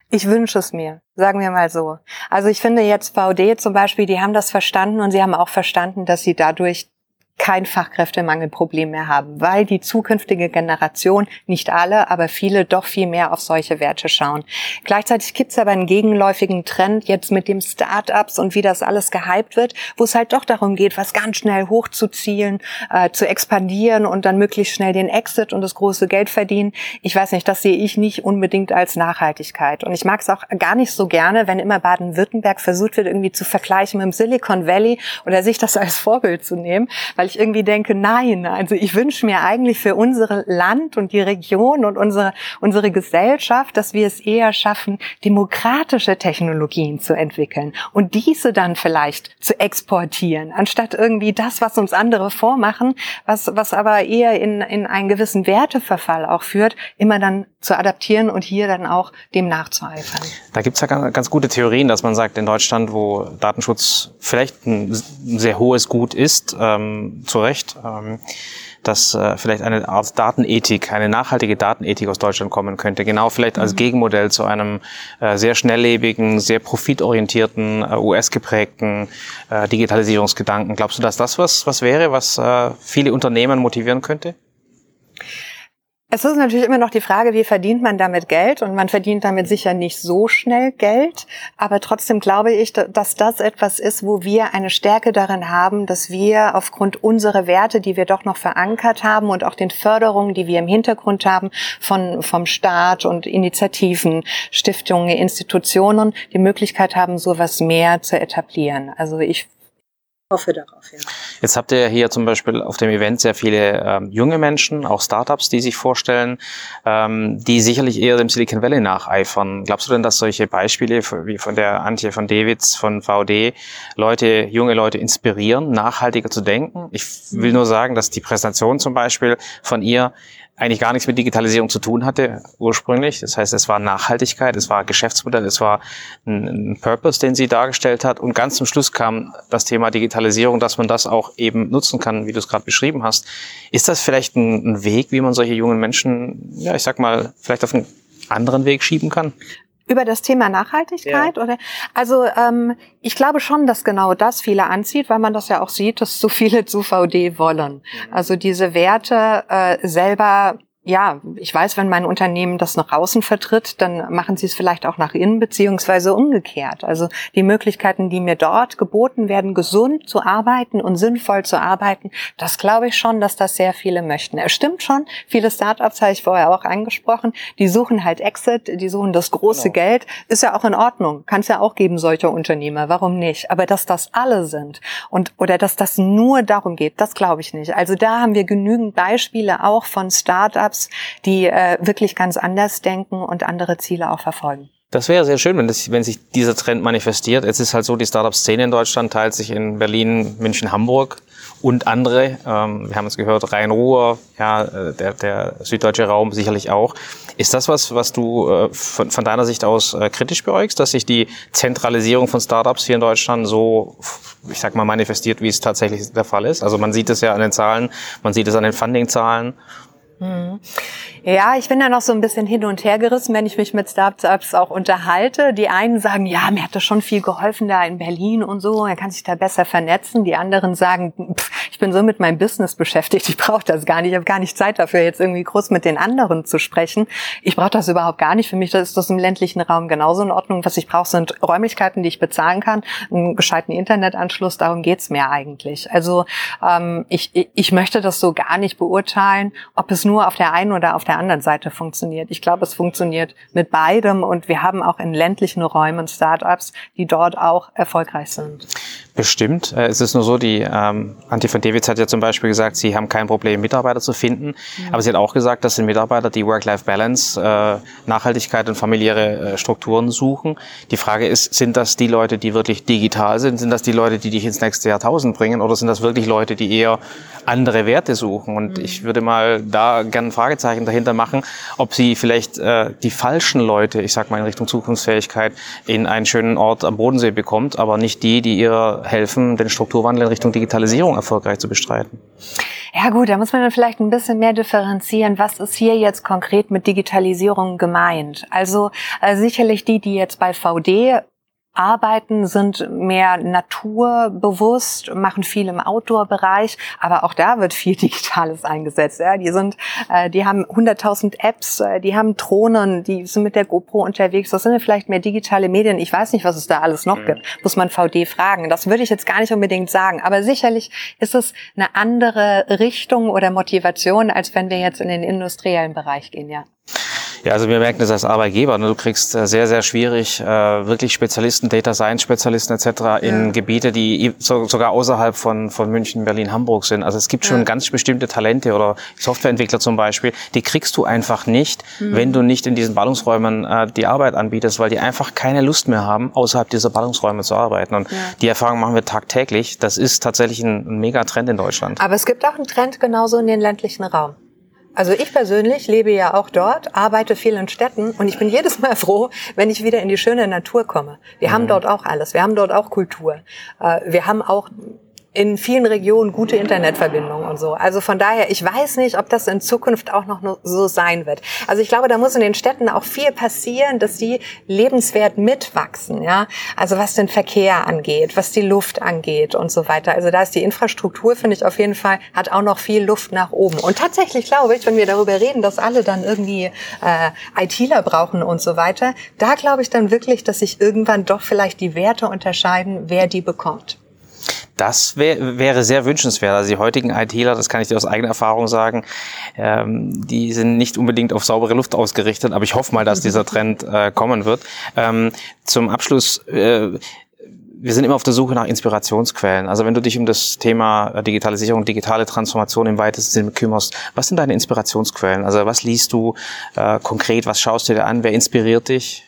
Ich wünsche es mir, sagen wir mal so. Also ich finde jetzt VD zum Beispiel, die haben das verstanden und sie haben auch verstanden, dass sie dadurch kein Fachkräftemangelproblem mehr haben, weil die zukünftige Generation, nicht alle, aber viele doch viel mehr auf solche Werte schauen. Gleichzeitig gibt es aber einen gegenläufigen Trend jetzt mit dem Start-ups und wie das alles gehypt wird, wo es halt doch darum geht, was ganz schnell hochzuzielen, äh, zu expandieren und dann möglichst schnell den Exit und das große Geld verdienen. Ich weiß nicht, das sehe ich nicht unbedingt als Nachhaltigkeit. Und ich mag es auch gar nicht so gerne, wenn immer Baden-Württemberg versucht wird, irgendwie zu vergleichen mit dem Silicon Valley oder sich das als Vorbild zu nehmen, weil ich irgendwie denke, nein, also ich wünsche mir eigentlich für unser Land und die Region und unsere, unsere Gesellschaft, dass wir es eher schaffen, demokratische Technologien zu entwickeln und diese dann vielleicht zu exportieren, anstatt irgendwie das, was uns andere vormachen, was, was aber eher in, in einen gewissen Werteverfall auch führt, immer dann zu adaptieren und hier dann auch dem nachzueifern. Da gibt's ja ganz, ganz gute Theorien, dass man sagt, in Deutschland, wo Datenschutz vielleicht ein sehr hohes Gut ist, ähm, zu Recht, ähm, dass äh, vielleicht eine Art Datenethik, eine nachhaltige Datenethik aus Deutschland kommen könnte. Genau vielleicht als mhm. Gegenmodell zu einem äh, sehr schnelllebigen, sehr profitorientierten, äh, US-geprägten äh, Digitalisierungsgedanken. Glaubst du, dass das was, was wäre, was äh, viele Unternehmen motivieren könnte? Es ist natürlich immer noch die Frage, wie verdient man damit Geld? Und man verdient damit sicher nicht so schnell Geld. Aber trotzdem glaube ich, dass das etwas ist, wo wir eine Stärke darin haben, dass wir aufgrund unserer Werte, die wir doch noch verankert haben und auch den Förderungen, die wir im Hintergrund haben von, vom Staat und Initiativen, Stiftungen, Institutionen, die Möglichkeit haben, sowas mehr zu etablieren. Also ich hoffe darauf, ja. Jetzt habt ihr hier zum Beispiel auf dem Event sehr viele ähm, junge Menschen, auch Startups, die sich vorstellen, ähm, die sicherlich eher dem Silicon Valley nacheifern. Glaubst du denn, dass solche Beispiele wie von der Antje von Davids von VD Leute, junge Leute inspirieren, nachhaltiger zu denken? Ich will nur sagen, dass die Präsentation zum Beispiel von ihr eigentlich gar nichts mit Digitalisierung zu tun hatte ursprünglich. Das heißt, es war Nachhaltigkeit, es war Geschäftsmodell, es war ein, ein, Purpose, den sie dargestellt hat. Und ganz zum Schluss kam das Thema Digitalisierung, dass man das auch eben nutzen kann, wie du es gerade beschrieben hast. Ist das vielleicht ein, ein Weg, wie man solche jungen Menschen, ja, ich sag mal, vielleicht auf einen anderen Weg schieben kann? Über das Thema Nachhaltigkeit ja. oder? Also ähm, ich glaube schon, dass genau das viele anzieht, weil man das ja auch sieht, dass so viele zu VD wollen. Mhm. Also diese Werte äh, selber ja, ich weiß, wenn mein Unternehmen das nach außen vertritt, dann machen sie es vielleicht auch nach innen, beziehungsweise umgekehrt. Also die Möglichkeiten, die mir dort geboten werden, gesund zu arbeiten und sinnvoll zu arbeiten, das glaube ich schon, dass das sehr viele möchten. Es stimmt schon, viele Startups, habe ich vorher auch angesprochen, die suchen halt Exit, die suchen das große genau. Geld, ist ja auch in Ordnung, kann es ja auch geben, solche Unternehmer, warum nicht? Aber dass das alle sind und oder dass das nur darum geht, das glaube ich nicht. Also da haben wir genügend Beispiele auch von Startups, Startups, die äh, wirklich ganz anders denken und andere Ziele auch verfolgen. Das wäre sehr schön, wenn, das, wenn sich dieser Trend manifestiert. Es ist halt so, die Startup-Szene in Deutschland teilt sich in Berlin, München, Hamburg und andere. Ähm, wir haben es gehört, Rhein-Ruhr, ja, äh, der, der süddeutsche Raum sicherlich auch. Ist das was, was du äh, von, von deiner Sicht aus äh, kritisch beäugst, dass sich die Zentralisierung von Startups hier in Deutschland so, ich sag mal, manifestiert, wie es tatsächlich der Fall ist? Also man sieht es ja an den Zahlen, man sieht es an den Funding-Zahlen. Mhm. Ja, ich bin da noch so ein bisschen hin und her gerissen, wenn ich mich mit Startups auch unterhalte. Die einen sagen, ja, mir hat das schon viel geholfen da in Berlin und so, er kann sich da besser vernetzen. Die anderen sagen, pff, ich bin so mit meinem Business beschäftigt, [laughs] ich brauche das gar nicht, ich habe gar nicht Zeit dafür, jetzt irgendwie groß mit den anderen zu sprechen. Ich brauche das überhaupt gar nicht. Für mich ist das im ländlichen Raum genauso in Ordnung. Was ich brauche, sind Räumlichkeiten, die ich bezahlen kann, einen gescheiten Internetanschluss, darum geht's mir eigentlich. Also ähm, ich, ich möchte das so gar nicht beurteilen, ob es nur auf der einen oder auf der anderen Seite funktioniert. Ich glaube, es funktioniert mit beidem und wir haben auch in ländlichen Räumen Startups, die dort auch erfolgreich sind. Bestimmt. Äh, es ist nur so, die ähm, Antje von Davids hat ja zum Beispiel gesagt, sie haben kein Problem, Mitarbeiter zu finden. Mhm. Aber sie hat auch gesagt, dass sind Mitarbeiter, die Work-Life-Balance, äh, Nachhaltigkeit und familiäre äh, Strukturen suchen. Die Frage ist, sind das die Leute, die wirklich digital sind? Sind das die Leute, die dich ins nächste Jahrtausend bringen? Oder sind das wirklich Leute, die eher andere Werte suchen? Und mhm. ich würde mal da gerne ein Fragezeichen dahinter machen, ob sie vielleicht äh, die falschen Leute, ich sag mal in Richtung Zukunftsfähigkeit, in einen schönen Ort am Bodensee bekommt, aber nicht die, die ihr helfen, den Strukturwandel in Richtung Digitalisierung erfolgreich zu bestreiten? Ja gut, da muss man dann vielleicht ein bisschen mehr differenzieren. Was ist hier jetzt konkret mit Digitalisierung gemeint? Also äh, sicherlich die, die jetzt bei VD arbeiten, sind mehr naturbewusst, machen viel im Outdoor-Bereich, aber auch da wird viel [laughs] Digitales eingesetzt. Ja, die sind, äh, die haben 100.000 Apps, äh, die haben Drohnen, die sind mit der GoPro unterwegs. Das sind ja vielleicht mehr digitale Medien. Ich weiß nicht, was es da alles noch mhm. gibt. Muss man VD fragen. Das würde ich jetzt gar nicht unbedingt sagen. Aber sicherlich ist es eine andere Richtung oder Motivation, als wenn wir jetzt in den industriellen Bereich gehen, ja. Ja, also wir merken das als Arbeitgeber. Ne? Du kriegst äh, sehr, sehr schwierig äh, wirklich Spezialisten, Data Science Spezialisten etc. in ja. Gebiete, die so, sogar außerhalb von, von München, Berlin, Hamburg sind. Also es gibt schon ja. ganz bestimmte Talente oder Softwareentwickler zum Beispiel, die kriegst du einfach nicht, mhm. wenn du nicht in diesen Ballungsräumen äh, die Arbeit anbietest, weil die einfach keine Lust mehr haben, außerhalb dieser Ballungsräume zu arbeiten. Und ja. die Erfahrung machen wir tagtäglich. Das ist tatsächlich ein, ein Megatrend in Deutschland. Aber es gibt auch einen Trend genauso in den ländlichen Raum. Also ich persönlich lebe ja auch dort, arbeite viel in Städten und ich bin jedes Mal froh, wenn ich wieder in die schöne Natur komme. Wir mhm. haben dort auch alles. Wir haben dort auch Kultur. Äh, wir haben auch in vielen Regionen gute Internetverbindungen und so. Also von daher, ich weiß nicht, ob das in Zukunft auch noch so sein wird. Also ich glaube, da muss in den Städten auch viel passieren, dass die lebenswert mitwachsen, ja. Also was den Verkehr angeht, was die Luft angeht und so weiter. Also da ist die Infrastruktur, finde ich auf jeden Fall, hat auch noch viel Luft nach oben. Und tatsächlich glaube ich, wenn wir darüber reden, dass alle dann irgendwie äh, ITler brauchen und so weiter, da glaube ich dann wirklich, dass sich irgendwann doch vielleicht die Werte unterscheiden, wer die bekommt. Das wär, wäre sehr wünschenswert. Also die heutigen ITler, das kann ich dir aus eigener Erfahrung sagen, ähm, die sind nicht unbedingt auf saubere Luft ausgerichtet, aber ich hoffe mal, dass dieser Trend äh, kommen wird. Ähm, zum Abschluss, äh, wir sind immer auf der Suche nach Inspirationsquellen. Also wenn du dich um das Thema äh, Digitalisierung, digitale Transformation im weitesten Sinne kümmerst, was sind deine Inspirationsquellen? Also was liest du äh, konkret, was schaust du dir an, wer inspiriert dich?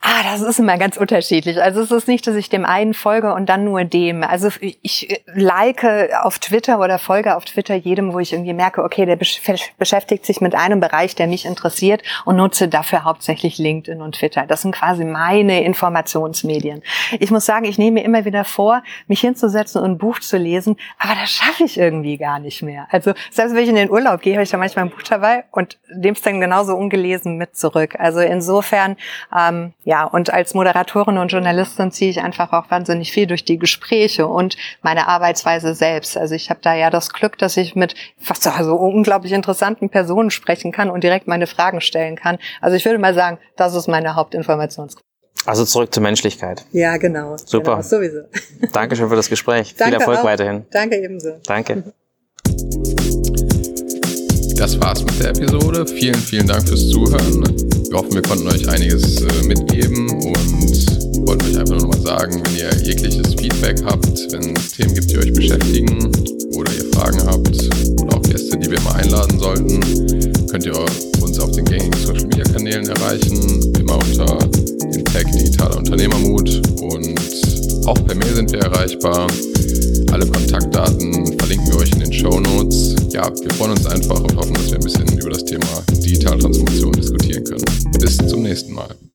Ah, das ist immer ganz unterschiedlich. Also es ist nicht, dass ich dem einen folge und dann nur dem. Also ich like auf Twitter oder folge auf Twitter jedem, wo ich irgendwie merke, okay, der beschäftigt sich mit einem Bereich, der mich interessiert und nutze dafür hauptsächlich LinkedIn und Twitter. Das sind quasi meine Informationsmedien. Ich muss sagen, ich nehme mir immer wieder vor, mich hinzusetzen und ein Buch zu lesen, aber das schaffe ich irgendwie gar nicht mehr. Also selbst wenn ich in den Urlaub gehe, habe ich da manchmal ein Buch dabei und nehme es dann genauso ungelesen mit zurück. Also insofern, ähm, ja, und als Moderatorin und Journalistin ziehe ich einfach auch wahnsinnig viel durch die Gespräche und meine Arbeitsweise selbst. Also ich habe da ja das Glück, dass ich mit fast so also unglaublich interessanten Personen sprechen kann und direkt meine Fragen stellen kann. Also ich würde mal sagen, das ist meine Hauptinformationsquelle. Also zurück zur Menschlichkeit. Ja, genau. Super. Genau, sowieso. Dankeschön für das Gespräch. Danke Viel Erfolg auch. weiterhin. Danke ebenso. Danke. [laughs] Das war's mit der Episode. Vielen, vielen Dank fürs Zuhören. Wir hoffen, wir konnten euch einiges äh, mitgeben und wollten euch einfach nur noch mal sagen, wenn ihr jegliches Feedback habt, wenn es Themen gibt, die euch beschäftigen oder ihr Fragen habt oder auch Gäste, die wir mal einladen sollten, könnt ihr uns auf den gängigen Social Media Kanälen erreichen, immer unter dem Tag Digitaler Unternehmermut und auch per Mail sind wir erreichbar. Alle Kontaktdaten verlinken wir euch in den Show Notes. Ja, wir freuen uns einfach und hoffen, dass wir ein bisschen über das Thema Digitaltransformation diskutieren können. Bis zum nächsten Mal.